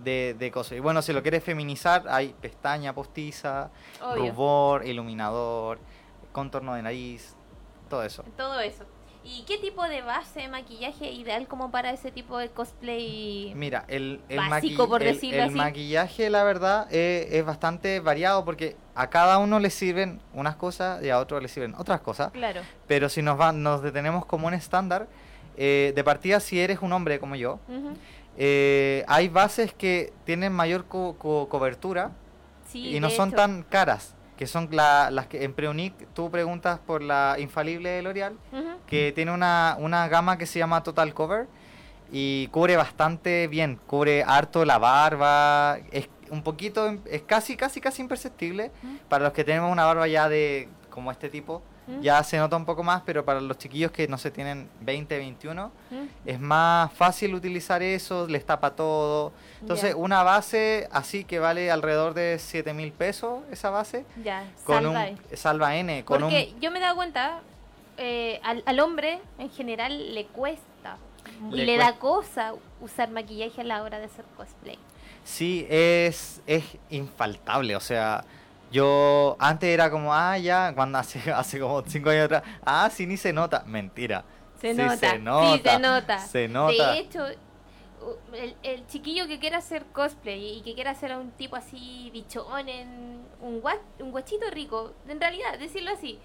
de, de cosas. Y bueno, si lo quieres feminizar, hay pestaña postiza, rubor, iluminador, contorno de nariz, todo eso. Todo eso. ¿Y qué tipo de base de maquillaje ideal como para ese tipo de cosplay Mira, el, el, básico, por decirlo el, maquillaje, la verdad, eh, es, bastante variado porque a cada uno le sirven unas cosas y a otro le sirven otras cosas. Claro. Pero si nos, van, nos detenemos como un estándar, eh, de partida si eres un hombre como yo, eh, hay bases que tienen mayor cobertura y no son tan caras que son las que en Preunic tú preguntas por la infalible de L'Oreal, que tiene una, una gama que se llama Total Cover y cubre bastante bien, cubre harto la barba, es un poquito, es casi, casi, casi imperceptible para los que tenemos una barba ya de como este tipo ya se nota un poco más, pero para los chiquillos que no se tienen 20, 21, es más fácil utilizar eso, les tapa todo. Entonces, una base así que vale alrededor de 7 mil pesos, esa base. Ya, con salva. Un, salva N. Con Porque yo me he dado cuenta, eh, al, hombre en general le cuesta y le, da cosa usar maquillaje a la hora de hacer cosplay. Sí, es, es infaltable, o sea yo antes era como, ah, ya, cuando hace, hace como cinco años atrás, ah, sí, ni se nota. Mentira. Se nota. Se nota. Sí, se nota. Se nota. De hecho, el, el, chiquillo que quiera hacer cosplay y que quiera hacer a un tipo así bichón, en un, guach, un guachito rico, en realidad, decirlo así,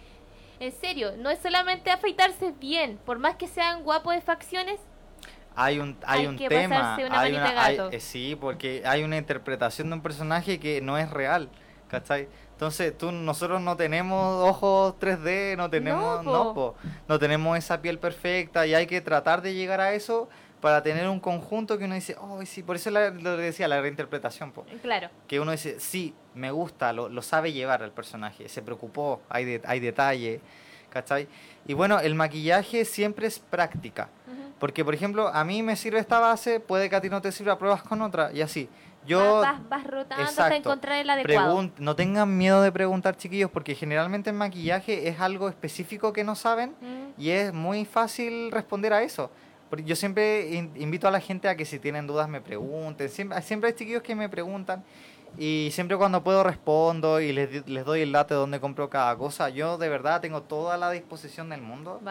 en serio, no es solamente afeitarse bien, por más que sean guapos de facciones. Hay un, hay, un tema, hay una, eh, sí, porque hay una interpretación de un personaje que no es real. ¿Cachai? Entonces, tú, nosotros no tenemos ojos 3D, no tenemos, no, no, tenemos esa piel perfecta y hay que tratar de llegar a eso para tener un conjunto que uno dice, oh, sí, por eso lo decía, la reinterpretación. Po. Claro. Que uno dice, sí, me gusta, lo, lo sabe llevar al personaje, se preocupó, hay, de, hay detalle, ¿cachai? Y bueno, el maquillaje siempre es práctica. Porque, por ejemplo, a mí me sirve esta base, puede que a ti no te sirva, pruebas con otra y así. Yo, vas, rotando hasta encontrar el adecuado. no tengan miedo de preguntar, chiquillos, porque generalmente en maquillaje es algo específico que no saben mm. y es muy fácil responder a eso. Yo siempre invito a la gente a que si tienen dudas me pregunten. Siempre, siempre hay chiquillos que me preguntan y siempre cuando puedo respondo y les, les doy el dato de dónde compro cada cosa. Yo de verdad tengo toda la disposición del mundo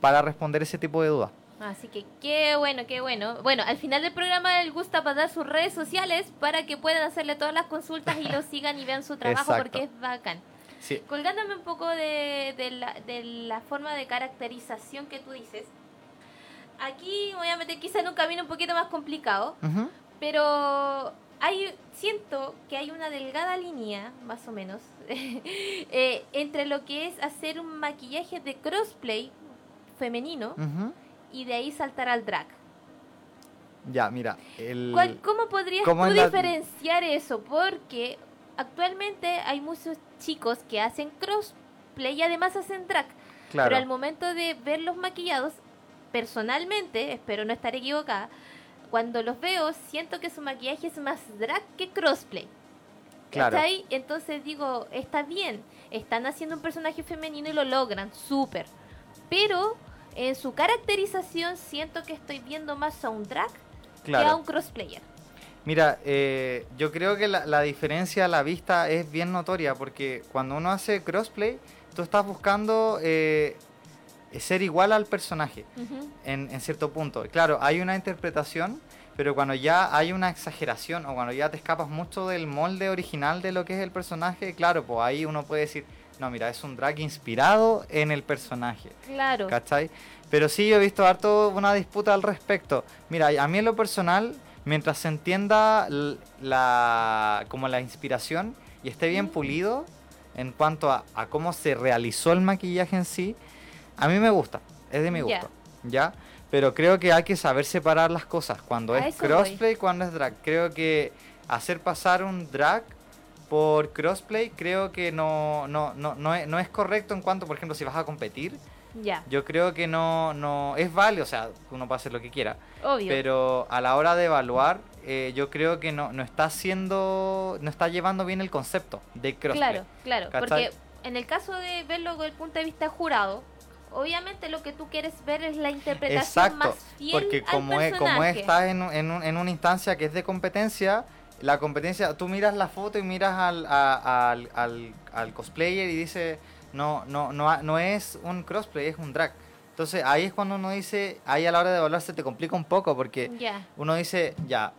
para responder ese tipo de dudas. Así que qué bueno, qué bueno. Bueno, al final del programa él gusta pasar sus redes sociales para que puedan hacerle todas las consultas y lo sigan y vean su trabajo porque es bacán. Sí. Colgándome un poco de, la, de la forma de caracterización que tú dices, aquí voy a meter quizá en un camino un poquito más complicado, pero hay siento que hay una delgada línea, más o menos, eh, entre lo que es hacer un maquillaje de crossplay femenino y de ahí saltar al drag. Ya, mira. El... ¿Cómo podrías tú diferenciar eso? Porque actualmente hay muchos chicos que hacen crossplay y además hacen drag. Pero al momento de verlos maquillados, personalmente, espero no estar equivocada, cuando los veo siento que su maquillaje es más drag que crossplay. Claro. ahí? Entonces digo, está bien, están haciendo un personaje femenino y lo logran, súper. Pero en su caracterización siento que estoy viendo más a un drag que a un crossplayer. Mira, eh, yo creo que la, diferencia a la vista es bien notoria porque cuando uno hace crossplay, tú estás buscando eh, ser igual al personaje en, en, cierto punto. Claro, hay una interpretación, pero cuando ya hay una exageración o cuando ya te escapas mucho del molde original de lo que es el personaje, claro, pues ahí uno puede decir, no, mira, es un drag inspirado en el personaje. Claro. ¿Cachai? Pero sí, yo he visto harto una disputa al respecto. Mira, a mí en lo personal, mientras se entienda la, como la inspiración y esté bien pulido en cuanto a, cómo se realizó el maquillaje en sí, a mí me gusta, es de mi gusto, ¿ya? Pero creo que hay que saber separar las cosas, cuando es crossplay y cuando es drag. Creo que hacer pasar un drag por crossplay creo que no, no, no, no, es, no es correcto en cuanto, por ejemplo, si vas a competir. Ya. Yo creo que no, no es válido, o sea, uno puede hacer lo que quiera. Obvio. Pero a la hora de evaluar, eh, yo creo que no, no está haciendo, no está llevando bien el concepto de crossplay. Claro, claro, porque en el caso de verlo desde el punto de vista jurado, obviamente lo que tú quieres ver es la interpretación más fiel porque como es, como estás en, en, en, una instancia que es de competencia, la competencia, tú miras la foto y miras al, al, al, al cosplayer y dice no, no, no, no es un crossplay, es un drag. Entonces ahí es cuando uno dice, ahí a la hora de evaluar se te complica un poco porque uno dice, ya,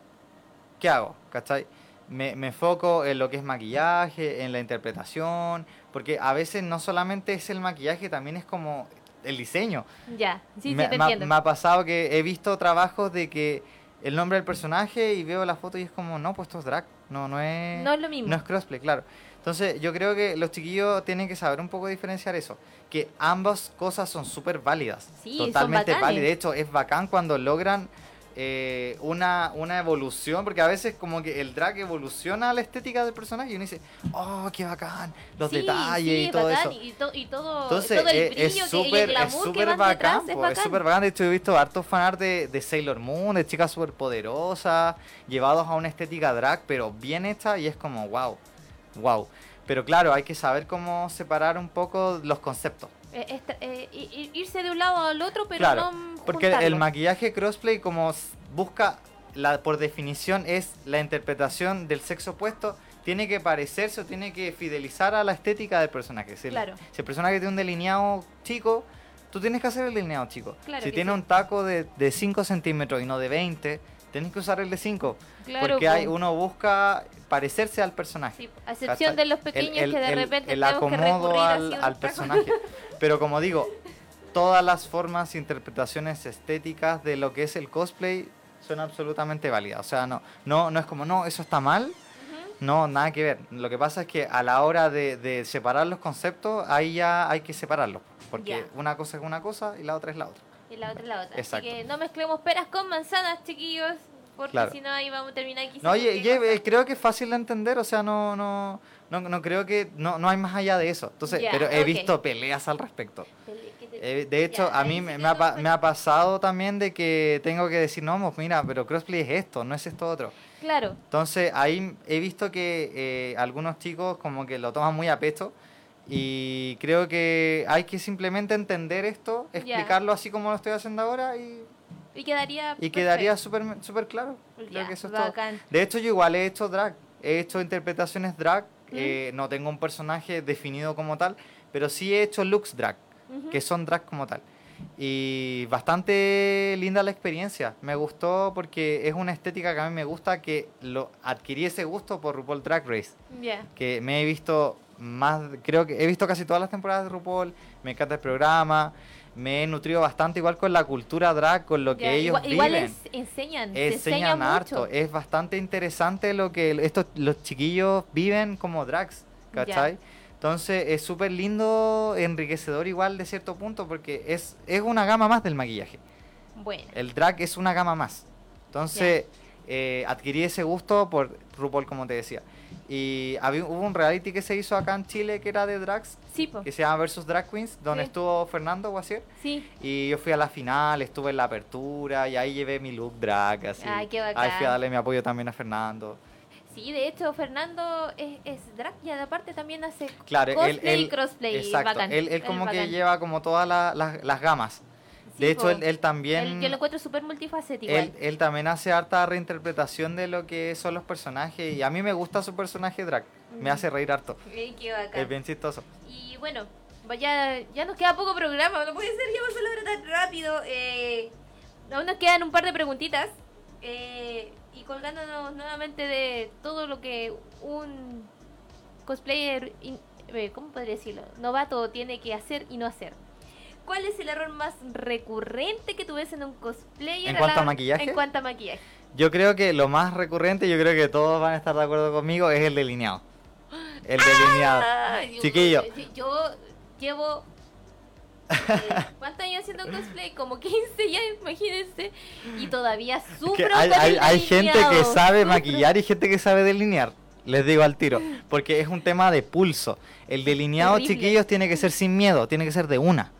¿qué hago? ¿Cachai? Me, me enfoco en lo que es maquillaje, en la interpretación, porque a veces no solamente es el maquillaje, también es como el diseño. Ya, sí, me, sí, te entiendo. me ha pasado que he visto trabajos de que el nombre del personaje y veo la foto y es como, no, pues esto es drag, no, no es... No es lo mismo. No es crossplay, claro. Entonces yo creo que los chiquillos tienen que saber un poco diferenciar eso, que ambas cosas son súper válidas, sí, totalmente válidas. De hecho, es bacán cuando logran eh, una, una evolución, porque a veces como que el drag evoluciona la estética del personaje y uno dice, oh, qué bacán, los detalles y todo eso. Y, y, todo, Entonces, todo el brillo es súper bacán, es bacán. Es súper bacán. De hecho, he visto hartos fanart de, de Sailor Moon, de chicas súper poderosas, llevados a una estética drag, pero bien hecha y es como, wow, wow. Pero claro, hay que saber cómo separar un poco los conceptos. Eh, eh, irse de un lado al otro, pero no porque el maquillaje crossplay como busca, la, por definición, es la interpretación del sexo opuesto, tiene que parecerse o tiene que fidelizar a la estética del personaje. Si, claro. el, si el personaje tiene un delineado chico, tú tienes que hacer el delineado chico. si tiene un taco de, de 5 centímetros y no de 20, tienes que usar el de 5. porque hay, uno busca parecerse al personaje. Sí, a excepción de los pequeños que de repente el acomodo al, al personaje. Pero como digo, todas las formas e interpretaciones estéticas de lo que es el cosplay son absolutamente válidas. O sea, no, no, no es como, no, eso está mal. No, nada que ver. Lo que pasa es que a la hora de, separar los conceptos, ahí ya hay que separarlos. Porque una cosa es una cosa y la otra es la otra. Y la otra es la otra. Así que no mezclemos peras con manzanas, chiquillos. Porque si no, ahí vamos a terminar quizás. No, oye, eh, creo que es fácil de entender. O sea, no, no, no, no creo que. No, no hay más allá de eso. Entonces, pero he visto peleas al respecto. Eh, de hecho, a mí me, ha, me, ha, pasado también de que tengo que decir, no, pues mira, pero crossplay es esto, no es esto otro. Claro. Entonces, ahí he visto que eh, algunos chicos como que lo toman muy a pecho y creo que hay que simplemente entender esto, explicarlo así como lo estoy haciendo ahora y... Y quedaría Y quedaría súper super claro. Creo que eso es todo. De hecho, yo igual he hecho drag, he hecho interpretaciones drag, eh, no tengo un personaje definido como tal, pero sí he hecho looks drag que son drag como tal. Y bastante linda la experiencia. Me gustó porque es una estética que a mí me gusta que lo adquirí ese gusto por RuPaul Drag Race. Que me he visto más, creo que he visto casi todas las temporadas de RuPaul, me encanta el programa, me he nutrido bastante igual con la cultura drag, con lo que ellos viven. Igual enseñan, enseñan harto. Es bastante interesante lo que estos los chiquillos viven como drags, ¿cachai? Entonces es súper lindo, enriquecedor igual de cierto punto porque es, es una gama más del maquillaje. Bueno. El drag es una gama más. Entonces eh, adquirí ese gusto por RuPaul, como te decía. Y había, hubo un reality que se hizo acá en Chile que era de drags, sí, que se llama Versus Drag Queens, donde estuvo Fernando Guasier. Sí. Y yo fui a la final, estuve en la apertura y ahí llevé mi look drag, así. Ay, qué bacán. Ahí fui a darle mi apoyo también a Fernando. Sí, de hecho, Fernando es, es drag y aparte también hace claro, cosplay y crossplay. Exacto, él, como que lleva como todas las gamas. De hecho, él, también... yo lo encuentro súper multifacético. Él, también hace harta reinterpretación de lo que son los personajes y a mí me gusta su personaje drag. Me hace reír harto. Es bien chistoso. Y bueno, ya, ya nos queda poco programa. No puede ser, ya vamos a tan rápido. Eh, aún nos quedan un par de preguntitas. Eh, y colgándonos nuevamente de todo lo que un cosplayer, eh, ¿cómo podría decirlo? Novato tiene que hacer y no hacer. ¿Cuál es el error más recurrente que tú ves en un cosplayer? ¿En cuanto a maquillaje? En cuanto a maquillaje. Yo creo que lo más recurrente, yo creo que todos van a estar de acuerdo conmigo, es el delineado. El delineado. Chiquillo. Yo llevo ¿Cuántos años haciendo cosplay? Como 15 ya, imagínense. Y todavía sufro hay, hay, hay gente que sabe maquillar y gente que sabe delinear. Les digo al tiro. Porque es un tema de pulso. El delineado, chiquillos, tiene que ser sin miedo. Tiene que ser de una.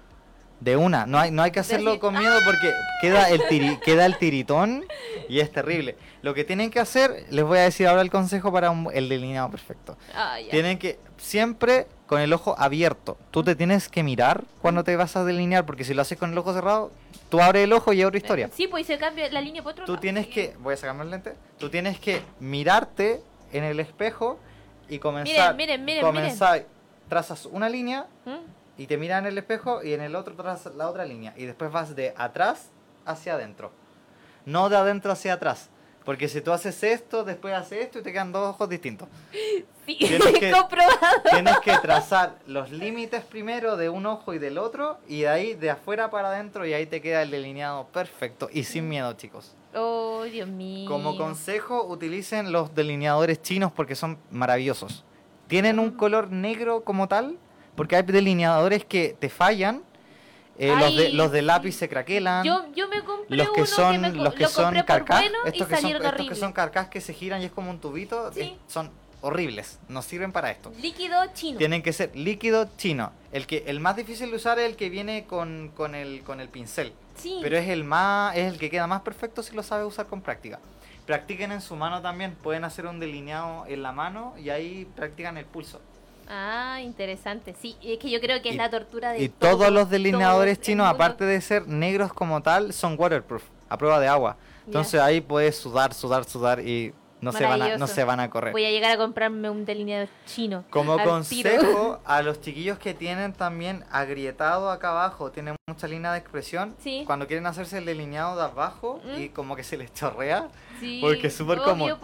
De una, no hay, no hay que hacerlo con miedo porque queda el, queda el tiritón y es terrible. Lo que tienen que hacer, les voy a decir ahora el consejo para el delineado perfecto. Ah, tienen que siempre con el ojo abierto. Tú te tienes que mirar cuando te vas a delinear porque si lo haces con el ojo cerrado, tú abres el ojo y otra historia. Sí, pues se cambia la línea por otro Tú tienes que, voy a sacarme el lente, tú tienes que mirarte en el espejo y comenzar, miren, miren, comenzar, trazas una línea. ¿Mm? Y te miras en el espejo y en el otro tras la otra línea. Y después vas de atrás hacia adentro. No de adentro hacia atrás. Porque si tú haces esto, después haces esto y te quedan dos ojos distintos. Sí, tienes que, comprobado. Tienes que trazar los límites primero de un ojo y del otro y de ahí de afuera para adentro y ahí te queda el delineado perfecto y sin miedo, chicos. Oh, Dios mío. Como consejo, utilicen los delineadores chinos porque son maravillosos. Tienen un color negro como tal, porque hay delineadores que te fallan. Eh, los, de, los de lápiz se craquelan. Yo, yo me compré los que uno son, que los que son carcas, estos, que son, estos que son carcas que se giran y es como un tubito, eh, son horribles, no sirven para esto. Líquido chino. Tienen que ser líquido chino. El que el más difícil de usar es el que viene con, con, el, con el pincel. Sí. Pero es el más es el que queda más perfecto si lo sabe usar con práctica. Practiquen en su mano también, pueden hacer un delineado en la mano y ahí practican el pulso. Ah, interesante. Sí, es que yo creo que es la tortura de. Y todos los delineadores chinos, aparte de ser negros como tal, son waterproof, a prueba de agua. Entonces ahí puedes sudar, sudar, sudar y no se, van a, no se van a correr. Voy a llegar a comprarme un delineador chino. Como consejo a los chiquillos que tienen también agrietado acá abajo, tienen mucha línea de expresión, cuando quieren hacerse el delineado de abajo mm. y como que se les chorrea, porque es súper cómodo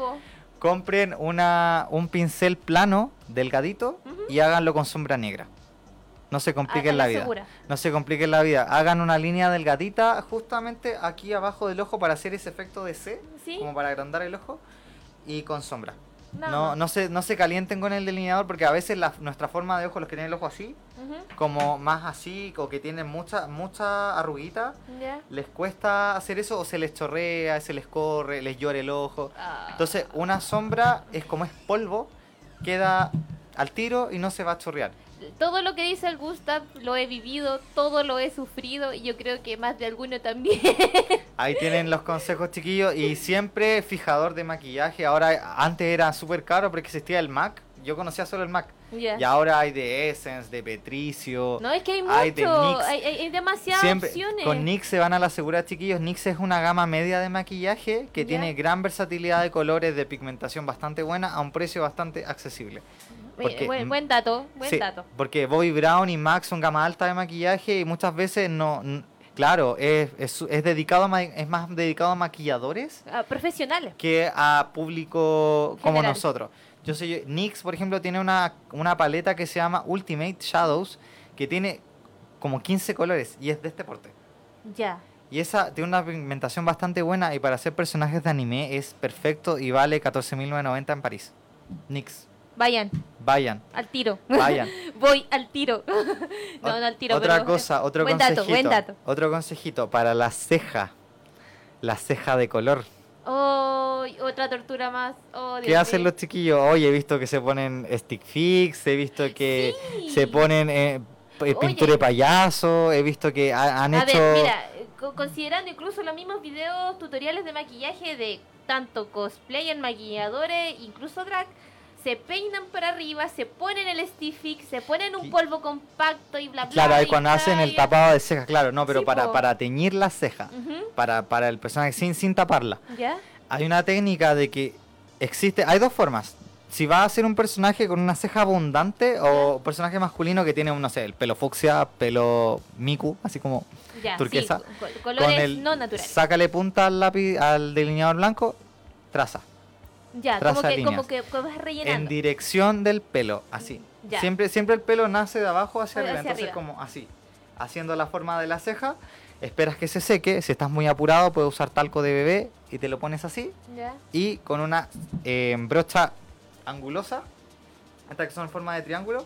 compren una, un pincel plano, delgadito, y háganlo con sombra negra. No se compliquen la vida. No se compliquen la vida. Hagan una línea delgadita justamente aquí abajo del ojo para hacer ese efecto de C, como para agrandar el ojo, y con sombra. No, no, se, no se calienten con el delineador porque a veces la, nuestra forma de ojo, los que tienen el ojo así, como más así, o que tienen mucha, mucha arruguita, les cuesta hacer eso o se les chorrea, se les corre, les llora el ojo. Ah. Entonces, una sombra es como es polvo, queda al tiro y no se va a chorrear todo lo que dice el Gustav lo he vivido, todo lo he sufrido y yo creo que más de alguno también. Ahí tienen los consejos chiquillos y siempre fijador de maquillaje. Ahora, antes era súper caro porque existía el MAC. Yo conocía solo el MAC. Y ahora hay de Essence, de Petricio. No, es que hay mucho, hay, demasiadas opciones. Con NYX se van a la seguridad, chiquillos. NYX es una gama media de maquillaje que tiene gran versatilidad de colores, de pigmentación bastante buena a un precio bastante accesible buen, dato, buen dato. Porque Bobby Brown y Max son gama alta de maquillaje y muchas veces no, claro, es, es, dedicado es más dedicado a maquilladores. profesionales. Que a público como nosotros. Yo sé, NYX, por ejemplo, tiene una, una paleta que se llama Ultimate Shadows, que tiene como 15 colores y es de este porte. Ya. Y esa tiene una pigmentación bastante buena y para hacer personajes de anime es perfecto y vale 14.990 en París. NYX. Vayan. Vayan. Al tiro. Vayan. Voy al tiro. no, no al tiro. Otra cosa, otro buen consejito. Dato, buen dato. Otro consejito para la ceja. La ceja de color. Oh, otra tortura más. Oh, ¿Qué hacen los chiquillos? Hoy he visto que se ponen stick fix, he visto que se ponen eh, pintura de payaso, he visto que han hecho... Ver, mira, considerando incluso los mismos videos tutoriales de maquillaje de tanto cosplay en maquilladores, incluso drag, se peinan para arriba, se ponen el stick se ponen un polvo compacto y bla bla. Claro, ahí cuando hacen el tapado de cejas, claro, no, pero para, para teñir la ceja, para, para el personaje sin, sin taparla. ¿Ya? Hay una técnica de que existe, hay dos formas. Si va a ser un personaje con una ceja abundante o un personaje masculino que tiene, no sé, el pelo fucsia, pelo miku, así como turquesa. colores no naturales. Sácale punta al lápiz, al delineador blanco, traza ya, como que, como que, vas rellenando. En dirección del pelo, así. Siempre, siempre el pelo nace de abajo hacia arriba, entonces como así, haciendo la forma de la ceja, esperas que se seque, si estás muy apurado puedes usar talco de bebé y te lo pones así, y con una eh, brocha angulosa, esta que son en forma de triángulo,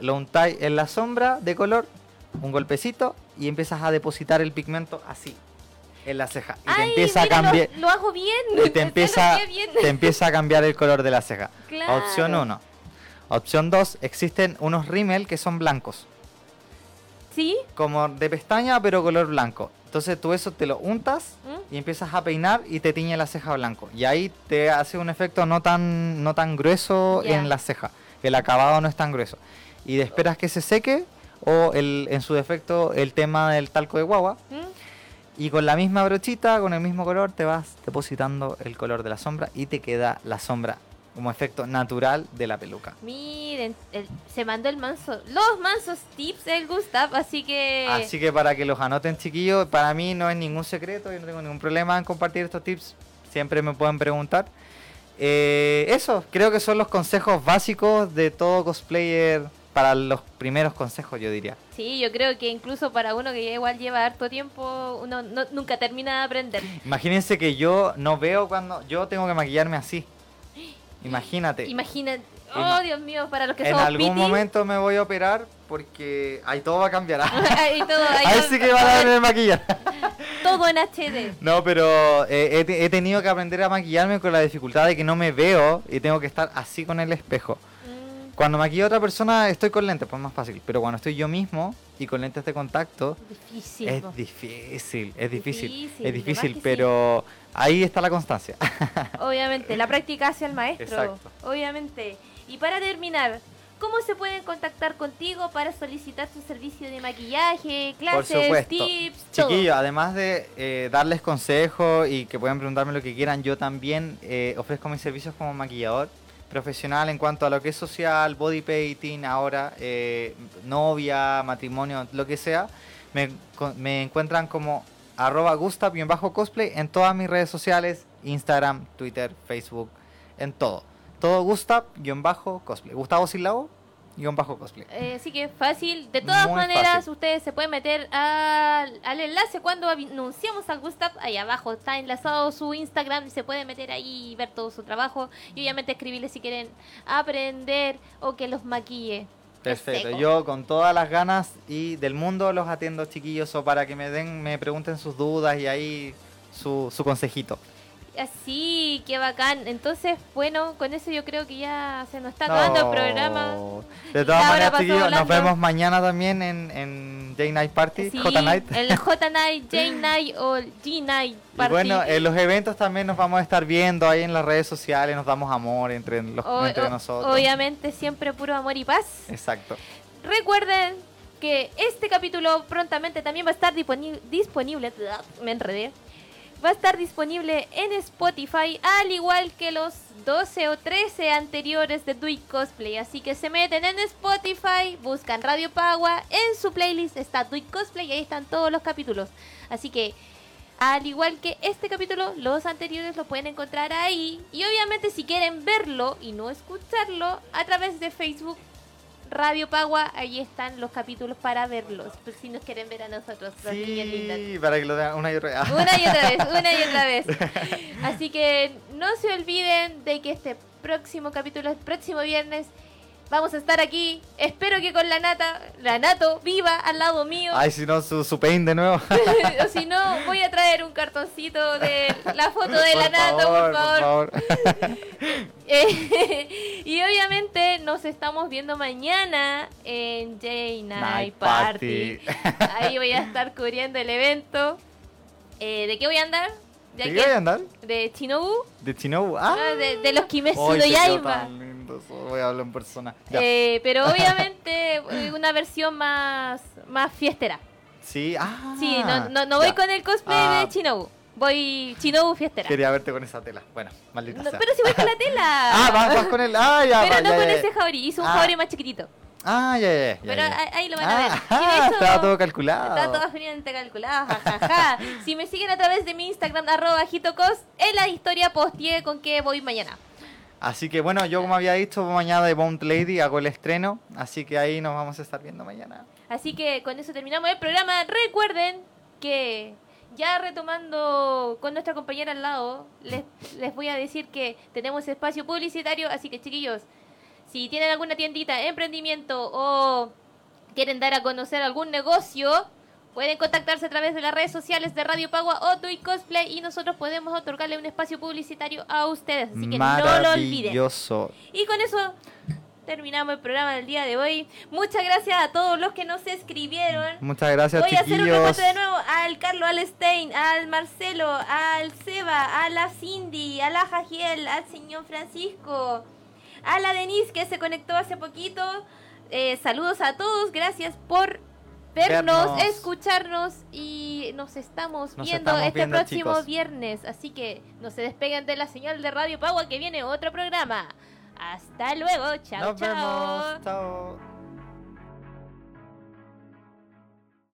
lo untáis en la sombra de color, un golpecito, y empiezas a depositar el pigmento así. En la ceja. Y te empieza a cambiar. Lo, hago bien. Y te empieza, te empieza a cambiar el color de la ceja. Opción 1. Opción 2. Existen unos rímel que son blancos. ¿Sí? Como de pestaña, pero color blanco. Entonces tú eso te lo untas ¿Mm? y empiezas a peinar y te tiñe la ceja blanco. Y ahí te hace un efecto no tan, no tan grueso en la ceja. El acabado no es tan grueso. Y esperas que se seque o el, en su defecto el tema del talco de guagua. ¿Mm? Y con la misma brochita, con el mismo color, te vas depositando el color de la sombra y te queda la sombra como efecto natural de la peluca. Miren, se mandó el manso, los mansos tips del Gustav, así que... Así que para que los anoten chiquillos, para mí no es ningún secreto, yo no tengo ningún problema en compartir estos tips, siempre me pueden preguntar. Eh, eso, creo que son los consejos básicos de todo cosplayer para los primeros consejos, yo diría. Sí, yo creo que incluso para uno que igual lleva harto tiempo, uno nunca termina de aprender. Imagínense que yo no veo cuando yo tengo que maquillarme así. Imagínate. Imagínate. Oh, Dios mío, para los que en somos En algún momento me voy a operar porque ahí todo va a cambiar. ahí, todo, ahí, sí que va a darme maquillar. todo en HD. No, pero eh, he, tenido que aprender a maquillarme con la dificultad de que no me veo y tengo que estar así con el espejo. Cuando maquillo a otra persona estoy con lentes, pues más fácil. Pero cuando estoy yo mismo y con lentes de contacto, difícil, es difícil, es difícil, es difícil, pero ahí está la constancia. Obviamente, la práctica hace el maestro. Obviamente. Y para terminar, ¿cómo se pueden contactar contigo para solicitar tu servicio de maquillaje, clases, tips? Chiquillo, además de eh, darles consejos y que puedan preguntarme lo que quieran, yo también eh, ofrezco mis servicios como maquillador profesional en cuanto a lo que es social, body painting, ahora, eh, novia, matrimonio, lo que sea. Me, me encuentran como arroba gustav-cosplay en todas mis redes sociales, Instagram, Twitter, Facebook, en todo. Todo Gustav-cosplay. Gustavo Silao, guion bajo cosplay. Eh, así que fácil. De todas maneras, ustedes se pueden meter al, al, enlace cuando anunciamos al Gustav. Ahí abajo está enlazado su Instagram y se pueden meter ahí y ver todo su trabajo. Y obviamente escribirle si quieren aprender o que los maquille. Perfecto, yo con todas las ganas y del mundo los atiendo chiquillos o para que me den, me pregunten sus dudas y ahí su, su consejito. Así, qué bacán. Entonces, bueno, con eso yo creo que ya se nos está acabando el programa. De todas maneras, chiquillos, nos vemos mañana también en, en J-Night Party, J-Night. El J-Night, J-Night o G-Night Party. Y bueno, en los eventos también nos vamos a estar viendo ahí en las redes sociales, nos damos amor entre, los, entre nosotros. Obviamente, siempre puro amor y paz. Exacto. Recuerden que este capítulo prontamente también va a estar disponible, disponible me enredé, va a estar disponible en Spotify, al igual que los 12 o 13 anteriores de Duit Cosplay. Así que se meten en Spotify, buscan Radio Pagua, en su playlist está Duit Cosplay y ahí están todos los capítulos. Así que, al igual que este capítulo, los anteriores lo pueden encontrar ahí. Y obviamente si quieren verlo y no escucharlo, a través de Facebook Radio Pagua, ahí están los capítulos para verlos, pues si nos quieren ver a nosotros, sí, para que lo vean una y otra vez. Una y otra vez, una y otra vez. Así que no se olviden de que este próximo capítulo, el próximo viernes, Vamos a estar aquí. Espero que con la nata, la nato, viva al lado mío. Ay, si no, su, su pain de nuevo. o si no, voy a traer un cartoncito de la foto de la nato, por favor. Eh, y obviamente nos estamos viendo mañana en J Night, Party. Ahí voy a estar cubriendo el evento. Eh, ¿De qué voy a andar? ¿De qué voy a andar? De Chinobu. De Chinobu, ah. ah de, de, los Kimetsu no Yaiba voy a hablar en persona. Eh, pero obviamente eh, una versión más, más fiestera. Sí, ah. Sí, no, no, voy con el cosplay de ah. Chinobu. Voy Chinobu fiestera. Quería verte con esa tela. Bueno, maldita sea. Pero si voy con la tela. ah, vas, con el. Ah, ya, Pero no con ese Jauri. Hizo un ah. más chiquitito. Ah, ya, ya, Pero ahí lo van a ver. Ah, estaba todo calculado. Estaba todo finamente calculado, jajaja. si me siguen a través de mi Instagram, arroba hitocos, en la historia posteé con que voy mañana. Así que bueno, yo como había dicho, mañana de Bond Lady hago el estreno, así que ahí nos vamos a estar viendo mañana. Así que con eso terminamos el programa. Recuerden que ya retomando con nuestra compañera al lado, les, les voy a decir que tenemos espacio publicitario, así que chiquillos, si tienen alguna tiendita, emprendimiento o quieren dar a conocer algún negocio, Pueden contactarse a través de las redes sociales de Radio Pagua o Tui Cosplay y nosotros podemos otorgarle un espacio publicitario a ustedes. Así que no lo olviden. Y con eso terminamos el programa del día de hoy. Muchas gracias a todos los que nos escribieron. Muchas gracias, Voy a hacer un reporte de nuevo al Carlos Alstein, al Marcelo, al Seba, a la Cindy, a la Jajiel, al señor Francisco, a la Denise que se conectó hace poquito. Eh, saludos a todos, gracias por vernos, escucharnos y nos estamos viendo este próximo viernes. Así que no se despeguen de la señal de Radio Pagua que viene otro programa. Hasta luego, chao, chao. Chao.